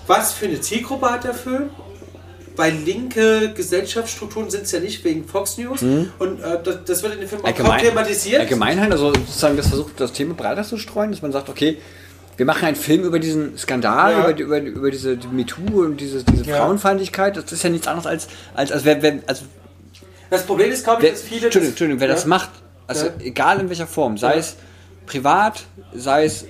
was für eine Zielgruppe hat der Film? Weil linke Gesellschaftsstrukturen sind es ja nicht wegen Fox News und äh, das, das wird in dem Film auch kaum thematisiert. allgemein halt, also sozusagen das versucht, das Thema breiter zu streuen, dass man sagt, okay, wir machen einen Film über diesen Skandal, Ja. über, über, über diese die MeToo und diese, diese Ja. Frauenfeindlichkeit. Das ist ja nichts anderes als, als, als wer, wer, also Das Problem ist, glaube ich, wer, dass viele. Entschuldigung, Entschuldigung, wer ja? das macht, also Ja. egal in welcher Form, sei Ja. es privat, sei es, äh,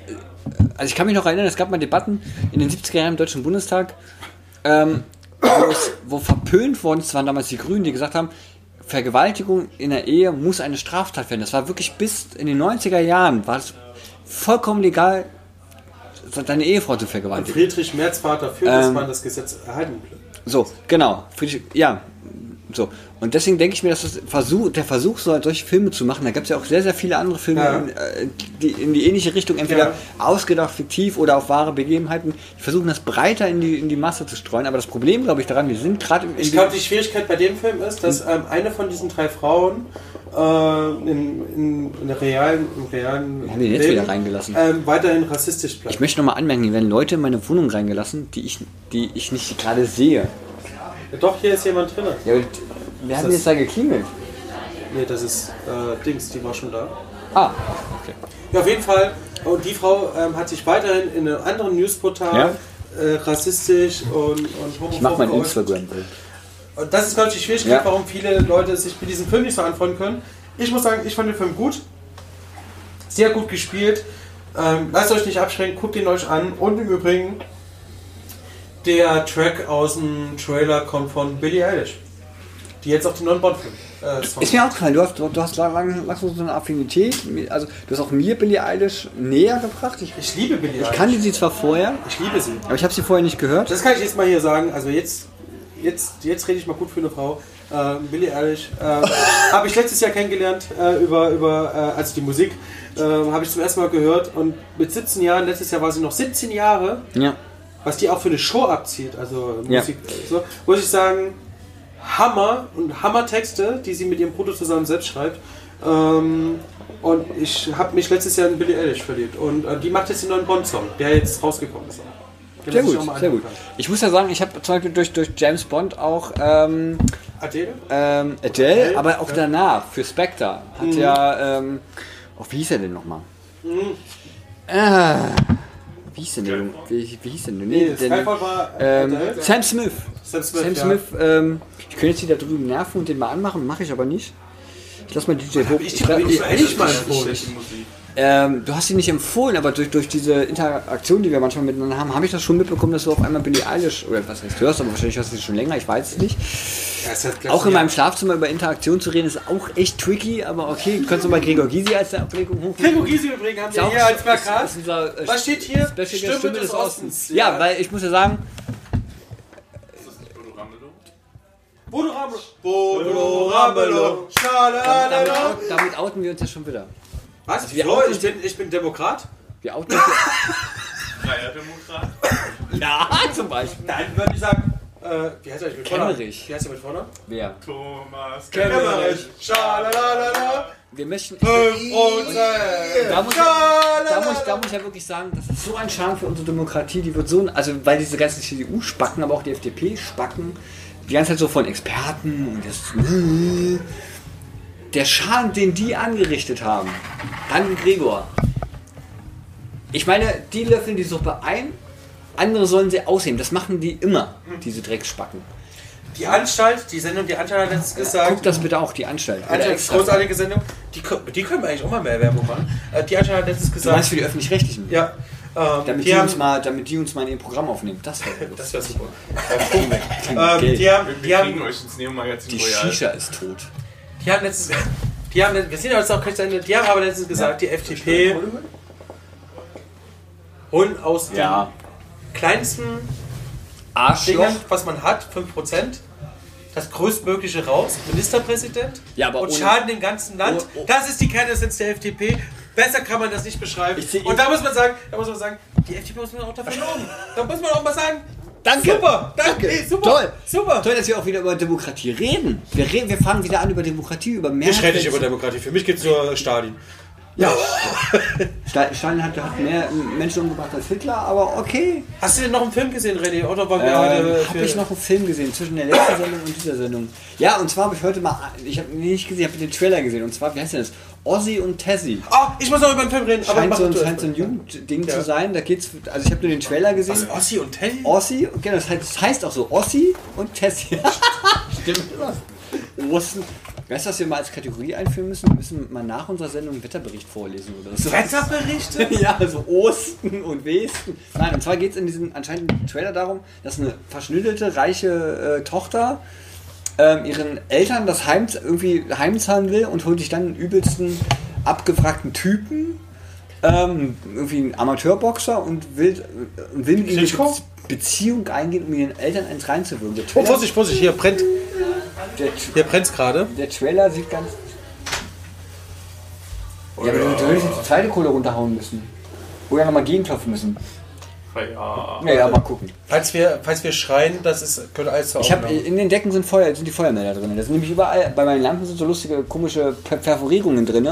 also ich kann mich noch erinnern, es gab mal Debatten in den 70er Jahren im Deutschen Bundestag, ähm, wo, es, wo verpönt worden ist, waren damals die Grünen, die gesagt haben, Vergewaltigung in der Ehe muss eine Straftat werden. Das war wirklich bis in den 90er Jahren, war es vollkommen legal, deine Ehefrau zu vergewaltigen. Friedrich Merz war dafür, dass Ähm, man das Gesetz erhalten will. So, genau. Friedrich, ja, so. Und deswegen denke ich mir, dass das Versuch, der Versuch, so solche Filme zu machen, da gibt es ja auch sehr, sehr viele andere Filme, Ja. in, äh, die in die ähnliche Richtung, entweder Ja. ausgedacht, fiktiv oder auf wahre Begebenheiten, die versuchen das breiter in die, in die Masse zu streuen. Aber das Problem, glaube ich, daran, wir sind gerade in Ich glaube, die Schwierigkeit bei dem Film ist, dass ähm, eine von diesen drei Frauen äh, in, in, der realen, im realen Wir haben den jetzt wieder reingelassen. ähm, weiterhin rassistisch bleibt. Ich möchte nochmal anmerken, hier werden Leute in meine Wohnung reingelassen, die ich, die ich nicht gerade sehe. Doch, hier ist jemand drin. Ja, und wir haben das- jetzt da geklingelt. Nee, das ist äh, Dings, die war schon da. Ah, okay. Ja, auf jeden Fall. Und die Frau ähm, hat sich weiterhin in einem anderen Newsportal äh, rassistisch und, und homophob Ich mach mein geäußert. Instagram-Bild. Und das ist, glaube ich, die Schwierigkeit, Ja. warum viele Leute sich mit diesem Film nicht so anfreunden können. Ich muss sagen, ich fand den Film gut. Sehr gut gespielt. Ähm, lasst euch nicht abschrecken, guckt ihn euch an. Und im Übrigen, der Track aus dem Trailer kommt von Billie Eilish. Die jetzt auch die neuen Bond-Film. Äh. Ist mir aufgefallen, du hast, du, du hast lang, lang, lang so eine Affinität. Also, du hast auch mir Billie Eilish näher gebracht. Ich, ich liebe Billie ich Eilish. kannte sie zwar vorher, ich liebe sie. aber ich habe sie vorher nicht gehört. Das kann ich jetzt mal hier sagen. Also jetzt, jetzt, jetzt rede ich mal gut für eine Frau. Äh, Billie Eilish äh, habe ich letztes Jahr kennengelernt äh, über, über äh, also die Musik äh, habe ich zum ersten Mal gehört und mit 17 Jahren, letztes Jahr war sie noch 17 Jahre, Ja. Was die auch für eine Show abzieht, also Ja. Musik, so, muss ich sagen, Hammer und Hammer-Texte, die sie mit ihrem Bruder zusammen selbst schreibt. Ähm, und ich habe mich letztes Jahr in Billie Eilish verliebt und äh, die macht jetzt den neuen Bond-Song, der jetzt rausgekommen ist. Den Sehr gut, sehr gut. Ich muss ja sagen, ich habe zum Beispiel durch, durch James Bond auch ähm. Adele? ähm, Adele, aber auch danach für Spectre hat ja, ähm, oh, wie hieß er denn nochmal? Ah, wie hieß denn der? Junge? Wie, wie hieß denn der? Nee, der- Skyfall war ähm, Adele. Sam Smith. Sam Smith, Sam ja. Smith, ähm, ich könnte jetzt wieder drüben nerven und den mal anmachen, mache ich aber nicht. Ich lass mal DJ Bob. ich die Billie Eilish mal empfohlen? Schlechte Musik. Ähm, du hast sie nicht empfohlen, aber durch, durch diese Interaktion, die wir manchmal miteinander haben, habe ich das schon mitbekommen, dass du auf einmal Billie Eilish, oder was heißt hörst, aber wahrscheinlich hörst du sie schon länger, ich weiß es nicht. Ja, es hat Auch in meinem Schlafzimmer über Interaktion zu reden, ist auch echt tricky, aber okay, du kannst du mal Gregor Gysi als der Ablenkung hochnehmen. Gregor Gysi übrigens haben wir auch- hier als Plakat. äh, Was steht hier? Special Stimme, des Ostens. Ja, weil ich muss ja sagen, Ist das nicht Bodo Ramelow? Bodo Ramelow. Bodo Ramelow. damit outen wir uns ja schon wieder. Was? Wieso? outen- Ich bin, ich bin Demokrat? Wir outen uns Freier Demokrat. ja, ja, zum Beispiel. Dann würde ich sagen, äh, wie heißt er eigentlich mit Vornamen? Kemmerich. Wie heißt er mit Vornamen? Wer? Thomas Kemmerich. Schalalala. Wir möchten... 5%. Da muss, da, muss, da muss ich ja wirklich sagen, das ist so ein Charme für unsere Demokratie, die wird so, also weil diese ganzen CDU-Spacken, aber auch die FDP-Spacken, die ganze Zeit so von Experten und das, der Schaden, den die angerichtet haben, an Gregor. Ich meine, die löffeln die Suppe ein, andere sollen sie ausheben. Das machen die immer, diese Drecksspacken. Die Anstalt, die Sendung, die Anstalt hat letztens gesagt. Guck das bitte auch, die Anstalt. Anstalt, großartige Sendung. Die, die können wir eigentlich auch mal mehr Werbung machen. Äh, Die Anstalt hat letztens Du gesagt. meinst für die Öffentlich-Rechtlichen? ja. Ähm, Damit die die, haben, uns mal, damit die uns mal in ihr Programm aufnehmen. Das wäre das wäre super. Ähm, die haben, Wir die kriegen haben, euch ins Neo-Magazin Die. Shisha ist tot. Die haben letztens, die haben, wir sind jetzt auch Ende, die haben aber letztens gesagt, die FDP holen aus den Ja. kleinsten Arschloch. Dingern, was man hat, 5%, das größtmögliche raus, Ministerpräsident, Ja, und ohne- schaden dem ganzen Land. Oh, oh. Das ist die Kernessenz der FDP. Besser kann man das nicht beschreiben. Und da muss man sagen, da muss man sagen, die FDP muss man auch dafür loben. Da muss man auch mal sagen, Danke. super, danke, ey, super, Toll. super. Toll, dass wir auch wieder über Demokratie reden. Wir, reden, wir fangen wieder an über Demokratie, über mehr. Demokratie. Für mich geht es nur Stalin. Ja. Sta- Stalin hat, hat mehr Menschen umgebracht als Hitler, aber okay. Hast du denn noch einen Film gesehen, René? Oder wir Ähm, heute habe ich noch einen Film gesehen zwischen der letzten Sendung und dieser Sendung. Ja, und zwar habe ich heute mal, ich habe nicht gesehen, ich habe den Trailer gesehen. Und zwar, wie heißt denn das? Ozzy und Tessie. Oh, ich muss noch über den Film reden. aber Scheint so ein, scheint so ein. Jugendding Ja. zu sein. Da geht's, also ich habe nur den Trailer gesehen. Was, Ossi und Teddy? Ossi, genau, das heißt, das heißt auch so Ossi und Tessie. Stimmt. Osten. Weißt du, was wir mal als Kategorie einführen müssen? Wir müssen mal nach unserer Sendung einen Wetterbericht vorlesen oder so. Wetterberichte? Ja, so Osten und Westen. Nein, und zwar geht es in diesem anscheinenden Trailer darum, dass eine verschnüdelte, reiche äh, Tochter ähm, ihren Eltern das Heim irgendwie heimzahlen will und holt sich dann einen übelsten, abgefragten Typen, ähm, irgendwie einen Amateurboxer und will, äh, will mit ihm eine Beziehung eingehen, um ihren Eltern eins reinzuwirken. Der Oh, Vorsicht, Vorsicht, hier brennt. Der, Hier brennt's gerade. der Trailer sieht ganz. Ja, aber du, du hättest jetzt die zweite Kohle runterhauen müssen. Oder nochmal gegenklopfen müssen. Ja. Ja, ja, mal gucken. Falls wir, falls wir schreien, das ist, könnte alles zur Ich habe Aufnahme. in den Decken sind Feuer, sind die Feuermelder drin. Das sind nämlich überall, bei meinen Lampen sind so lustige, komische Per- Perforierungen drin.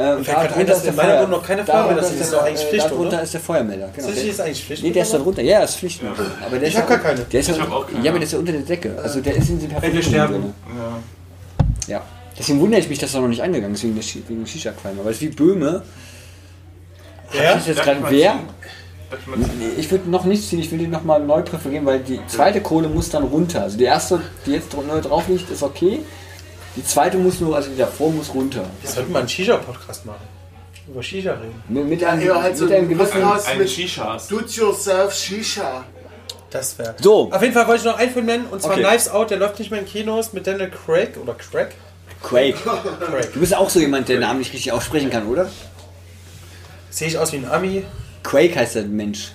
Äh, gerade ein, dass in meiner Wohnung noch keine sind. Das ist doch eigentlich Pflicht, oder? ist der Feuermelder. Genau. Ist das Der- jetzt eigentlich Pflicht? Nee, der ist da drunter. Ja, ist Pflicht. Aber der Ich ist hab ja- gar keine. Der ist ja, Ich hab auch keine. Ja, aber der ist ja unter der Decke. Also der ist in den wir Perforierungen sterben. drin. Ja. Ja. Deswegen wundere ich mich, dass er noch nicht eingegangen ist wegen, der wegen dem Shisha-Qualm. Aber es ist wie Böhme. Ja? Ist jetzt gerade ich wer? ich Ich würde noch nicht ziehen, ich will die nochmal neu präferieren, weil die zweite Kohle muss dann runter. Also die erste, die jetzt neu drauf liegt, ist okay. Die zweite muss nur, also die davor muss runter. Wir sollten mal einen Shisha-Podcast machen. Über Shisha reden. Mit, mit einem, Ja, halt so mit einem ein gewissen. Podcast Ein mit Shishas. Do-it-yourself Shisha. Das wäre. So. Auf jeden Fall wollte ich noch einen Film nennen, und zwar Okay. Knives Out, der läuft nicht mehr in Kinos mit Daniel Craig oder Craig. Quake. Craig. Du bist auch so jemand, der den Namen nicht richtig aussprechen kann, oder? Sehe ich aus wie ein Ami? Quake heißt der Mensch.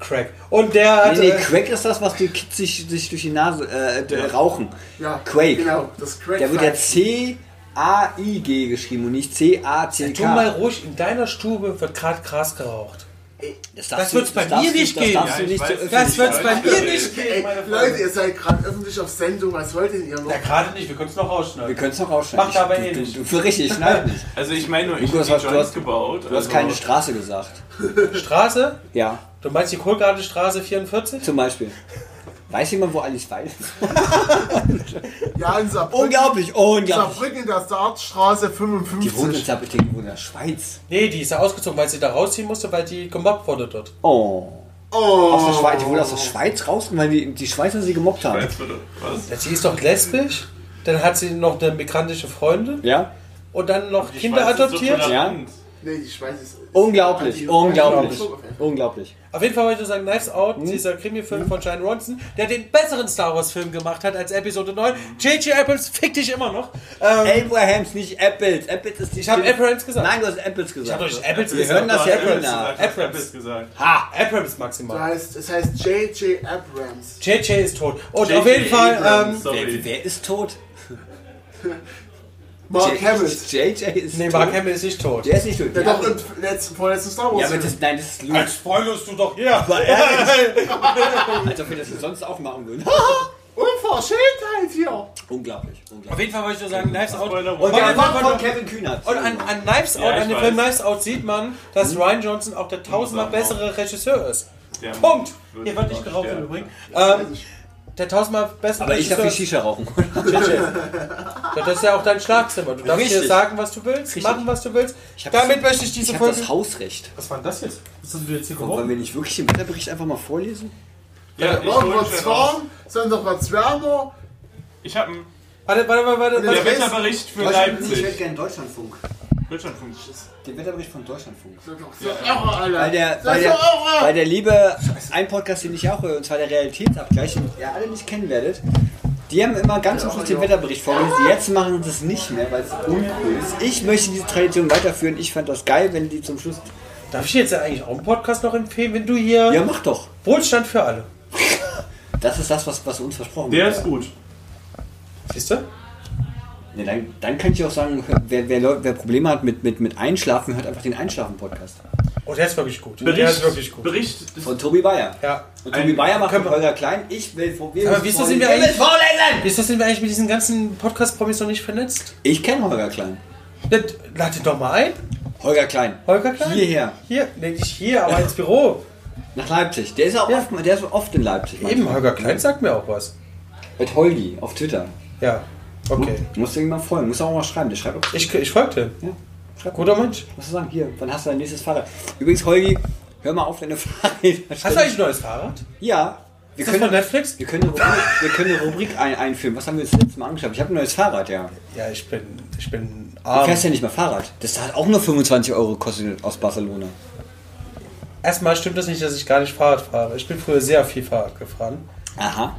Craig. Und der hat. Nee, nee, äh, Quake ist das, was die Kids sich, sich durch die Nase äh, d- rauchen. Ja, Quake. Genau, das Crack. Der wird ja C-A-I-G geschrieben und nicht tu mal C-A-C-K. ruhig, in deiner Stube wird gerade Gras geraucht. Das, Das wird's bei darfst mir du- nicht das geben. Ja, nicht weiß. öffentlich Das wird's sagen. bei mir nicht geben, Leute, ihr seid gerade öffentlich auf Sendung. Was wollt denn ihr noch? Ja, gerade nicht, wir können es noch Wir rausschneiden. können es noch rausschneiden. Macht aber eh nicht. du, für richtig, nicht. Also ich meine nur, ich Du habe Joints hast- gebaut. Du hast keine Straße gesagt. Straße? Ja, Du meinst die Kohlgarde Straße 44? zum Beispiel. Weiß jemand, wo Alice Weidel ist? Ja, in Saarbrücken. Unglaublich, unglaublich. Saarbrücken in der Startstraße Die wohnt in 55. Saarbrücken, die wohnt in der Schweiz. Nee, die ist ja ausgezogen, weil sie da rausziehen musste, weil die gemobbt wurde dort. Oh. Oh. Aus der Schweiz, die wohl aus der Schweiz raus, weil die, die Schweizer sie gemobbt haben. Was? Ja, Sie ist doch lesbisch, dann hat sie noch eine migrantische Freundin Ja? und dann noch Die Kinder Schweiz ist so adoptiert. Nee, die Schweiz ist. Unglaublich, unglaublich. Unglaublich. Auf jeden Fall wollte ich nur sagen, Knives Out, Hm? dieser Krimi-Film von Shane Ronson, der den besseren Star Wars-Film gemacht hat als Episode 9. J.J. Abrams fick dich immer noch. Ähm, Abrahams, nicht Apples. Apples ist die ich habe Abrams gesagt. Nein, du hast Apples gesagt. Ich habe doch nicht Apples Wir gesagt. hören das ja Apples hast Abrams. Apples gesagt. Ha, Abrams Das maximal. heißt, es heißt J.J. Abrams. JJ ist tot. Und J.J. auf jeden Fall, Abrams, ähm, sorry. Wer, wer ist tot? Mark Hamill. JJ ist nee, tot. Mark Hamill ist nicht tot. Der ist nicht tot. Der Ja, doch im letzten, vorletzten Star Wars. ja, aber das, nein, das ist Luke. spoilerst du doch hier. Aber ehrlich. Als ob wir das sonst auch machen würden. Unverschämtheit hier. unglaublich, unglaublich. Auf jeden Fall wollte ich nur sagen, Knives Out. Und der Mann von. Kevin Kühnert. Und an, an Knives Out, Ja, an dem. Film Knives Out sieht man, dass Ryan Johnson auch der tausendmal bessere Regisseur ist. Der Punkt. wird Hier wird nicht geraucht im. Übrigen. Ähm, der tausendmal bessere Aber ich darf die Regisseur. Shisha rauchen. Ja, Das ist ja auch dein Schlafzimmer. Du darfst hier sagen, was du willst, Richtig. machen, was du willst. Ich hab Damit das- möchte ich diese Ich habe Folge. das Hausrecht. Was war denn das jetzt? Was hast du jetzt hier Und wollen wir nicht wirklich den Wetterbericht einfach mal vorlesen? Ja, ich Morgen wird's warm, Sonntag wird's wärmer. Ich habe einen Warte, warte, warte, warte. der. Wetterbericht für Ich hätte Leipzig. gerne Deutschlandfunk. Deutschlandfunk. Den Wetterbericht von Deutschlandfunk. Alter. Weil der, weil ist der, weil der liebe, ein Podcast, den ich auch höre, und zwar der Realitätsabgleich, den ihr alle nicht kennen werdet, die haben immer ganz am Schluss den Wetterbericht vorgelesen. Jetzt machen sie es nicht mehr, weil es uncool ist. Ich möchte diese Tradition weiterführen. Ich fand das geil, wenn die zum Schluss. Darf ich jetzt ja eigentlich auch einen Podcast noch empfehlen, wenn du hier. Ja, mach doch. Wohlstand für alle. Das ist das, was, was uns versprochen Der wird. ist gut. Siehst du? Ja, dann, dann kann ich auch sagen, wer, wer, wer Probleme hat mit, mit, mit Einschlafen, hört einfach den Einschlafen-Podcast. Oh, der ist wirklich gut. Bericht, Der ist wirklich gut. Bericht Von Tobi Bayer. Ja. Und Tobi Ein- Bayer macht mit Holger Klein. Ich will vor wir Aber wieso vorlesen. sind wir eigentlich- vorlesen! Wieso sind wir eigentlich mit diesen ganzen Podcast-Promis noch nicht vernetzt? Ich kenne Holger Klein. Dann Lad ihn doch mal ein. Holger Klein. Holger Klein? Hierher. Hier. Nee, nicht hier, aber ins Büro. Nach Leipzig. Der ist auch Ja. oft, der ist oft in Leipzig. Eben, Holger Klein sagt mir auch was. Mit Holgi auf Twitter. Ja. Okay. Musst du ihm mal folgen. Musst du auch mal schreiben. Der schreibt auch. Ich, ich folgte. Ja. Schreib Guter Mensch. Was du sagen? Hier, wann hast du dein nächstes Fahrrad? Übrigens, Holgi, hör mal auf, deine Fahrräder. Hast du eigentlich ein neues Fahrrad? Ja. Wir Ist das von können, Netflix? wir können, eine Rubrik, wir können eine Rubrik ein, einführen. Was haben wir uns das letzte Mal angeschaut? Ich habe ein neues Fahrrad, ja. Ja, ich bin, ich bin Du arm. fährst ja nicht mehr Fahrrad. Das hat auch nur 25 Euro gekostet aus Barcelona. Erstmal stimmt das nicht, dass ich gar nicht Fahrrad fahre. Ich bin früher sehr viel Fahrrad gefahren. Aha.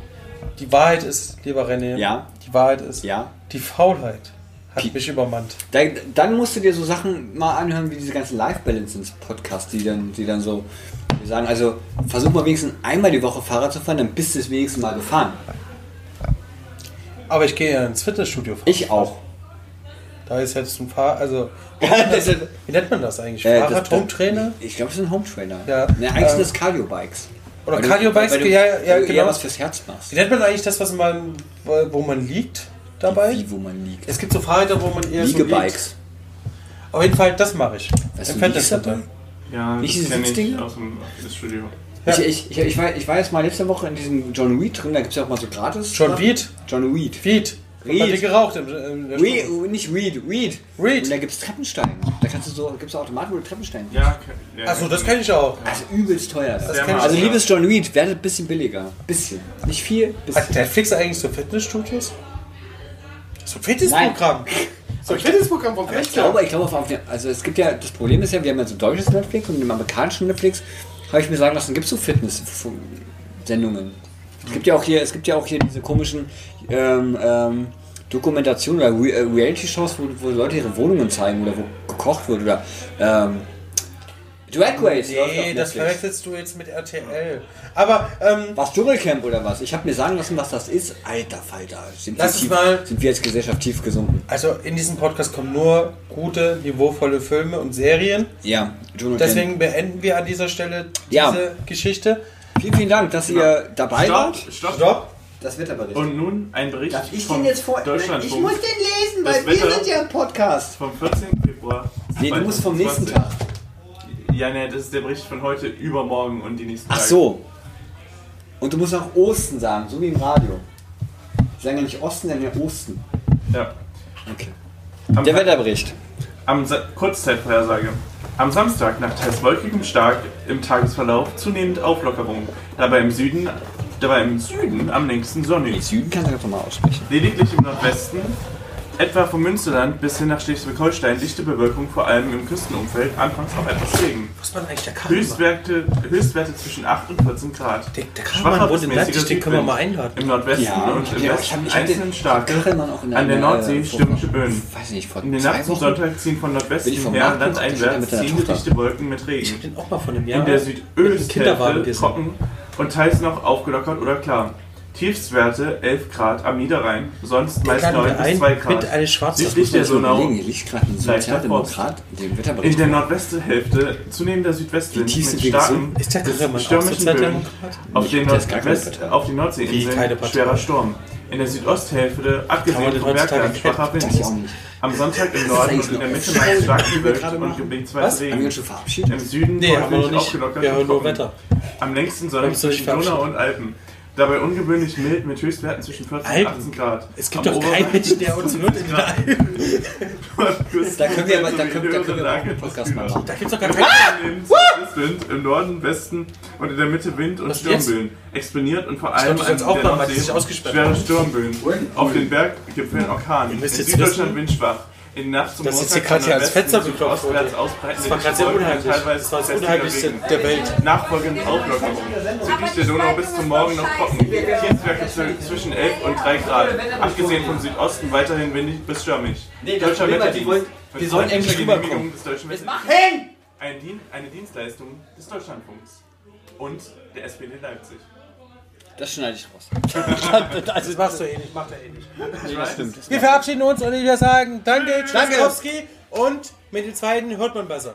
Die Wahrheit ist, lieber René, Ja. die Wahrheit ist, Ja. die Faulheit hat Pi- mich übermannt. Da, dann musst du dir so Sachen mal anhören wie diese ganzen Life Balance Podcasts, die dann, die dann so die sagen, also versuch mal wenigstens einmal die Woche Fahrrad zu fahren, dann bist du es wenigstens mal gefahren. Aber ich gehe ja ins Fitnessstudio. fahren. Ich auch. Da ist jetzt ein Fahr... Also, wie nennt man das eigentlich? Äh, das- Fahrrad, Home-Trainer? Ich glaube, es sind Home-Trainer. Ja, Ne, eigentlich sind ähm, das Cardio-Bikes. Oder Weil weil du- ja, ja, du eher genau. was fürs Herz machst. Wie nennt man eigentlich das, was man, wo man liegt dabei? Wie, wo man liegt. Es gibt so Fahrräder, wo man eher so liegt. Liegebikes. Auf jeden Fall, das mache ich. Weißt Im du, liegst dabei? Ja, Nicht das kenne ich aus dem Studio. Ja. Ich, ich, ich, ich, war, ich war jetzt mal letzte Woche in diesem John Weed drin, da gibt es ja auch mal so gratis. John Weed? John Weed. Weed. Weed. Hat die geraucht im, im der Weed, Stunde. nicht Weed, Weed. Weed. Und da gibt es Treppensteine. Da kannst du so, gibt es Automaten, wo du Treppensteine Ja, ja Achso, das kenne ich auch. Also übelst teuer. Das ich also auch. liebes John Weed, werdet ein bisschen billiger. Bisschen. Nicht viel, bisschen. Hat Netflix eigentlich so Fitnessstudios? So Fitnessprogramm. So ein Fitnessprogramm vom Aber ich glaube, ich glaube, auf der, also es gibt ja, das Problem ist ja, wir haben ja so deutsches Netflix und im amerikanischen Netflix habe ich mir sagen lassen, gibt es so Fitness-Sendungen. Es gibt ja auch hier, es gibt ja auch hier diese komischen ähm, ähm, Dokumentationen oder Re äh, Reality-Shows, wo, wo Leute ihre Wohnungen zeigen oder wo gekocht wird oder ähm, Drag Race. Nee, das verwechselst du jetzt mit RTL. Aber, ähm, Was Dschungelcamp oder was? Ich habe mir sagen lassen, was das ist. Alter Falter, sind, wir tief, mal- sind wir als Gesellschaft tief gesunken. also in diesem Podcast kommen nur gute, niveauvolle Filme und Serien. Ja, Dschungelcamp. Deswegen beenden wir an dieser Stelle diese Ja. Geschichte. Vielen, vielen Dank, dass ihr dabei Stopp, wart. stopp. Stopp. Das Wetterbericht. Und nun ein Bericht Darf ich vom den jetzt vor... Deutschlandfunk Ich muss den lesen, Das weil wir Wetter- sind ja im Podcast. vom 14. Februar. Nee, du musst vom nächsten 2020. Tag. Ja, ne, das ist der Bericht von heute, übermorgen und die nächsten Ach Tage. so. Und du musst auch Osten sagen, so wie im Radio. Die sagen ja nicht Osten, sondern ja Osten. Ja. Okay. Am, Der Wetterbericht. am Sa Kurzzeitvorhersage. Am Samstag nach teils wolkigem Stark im Tagesverlauf zunehmend Auflockerung. Dabei im Süden, dabei im Süden am längsten sonnig. Süden kannst du einfach mal aussprechen. Lediglich im Nordwesten, etwa vom Münsterland bis hin nach Schleswig-Holstein, dichte Bewölkung, vor allem im Küstenumfeld, anfangs auch etwas Regen. Was man eigentlich der? Höchstwerte, Höchstwerte zwischen 8 und 14 Grad. Der, der wohnt bis in Leipzig, den können wir mal einladen. Im Nordwesten Ja, und ich im ja- ich Westen hab- ich hab einzelnen starke. An der Nordsee äh, stürmische Böen. Weiß nicht, vor In den Nacht zum. Sonntag ziehen von ich Nordwesten her landeinwärts ziehende dichte Wolken mit Ich Regen. hab den auch mal von einem Jahr In der Südösthälfte trocken und teils noch aufgelockert oder klar. Tiefstwerte 11 Grad am Niederrhein, sonst meist Laden 9 wir bis ein 2 mit Grad. einer schwarzen Südlich der den in der Nordwesthälfte zunehmender Südwestwind mit starken stürmischen Böen. Auf den, Nordwest, auf die Nordseeinseln schwerer Sturm. In der Südosthälfte, abgesehen vom Bergland, schwacher Wind. Am Sonntag im Norden und in der Mitte meist stark bewölkt und gebietsweise Regen. Im Süden Nee, haben wir noch häufig aufgelockert und trocken. Wetter. Am längsten sonnig nicht zwischen Donau und Alpen. Dabei ungewöhnlich mild mit Höchstwerten zwischen 14 und Alpen? 18 Grad. Es gibt Am doch keinen Oberrhein Menschen, der uns hört in den Alpen. Da können wir aber, da können, da können wir auch einen Podcast mal machen. Da gibt's doch gar keinen. Wind im Norden, Westen und in der Mitte Wind und Was? Sturmböen. Exponiert und vor allem an auch der Nordsee schwere. Sturmböen. Auf den Berggipfeln Orkan. In Süddeutschland Windschwach. In Nacht zum jetzt Montag hier gerade hier als Nordwesten Fenster wurde. ausbreitende Das war gerade sehr unheimlich. teilweise Das war das Unheimlichste der Welt. Nachfolgend Auflockerung. Südlich der Donau bis zum Morgen noch trocken. Tiefstwerte zw- zwischen 11 und 3 Grad. Abgesehen vom Südosten weiterhin windig bis das Deutscher Wetterdienst. wir sollen endlich rüberkommen. des Deutschen Wetterdienstes. Machen! Ein Dien eine Dienstleistung des Deutschlandfunks und der SPD Leipzig. Das schneide ich raus. Das machst du eh nicht, macht er eh nicht. Nee, das stimmt. Wir verabschieden uns und wir sagen Danke, Danke. Tschüssikowski. Und mit dem zweiten hört man besser.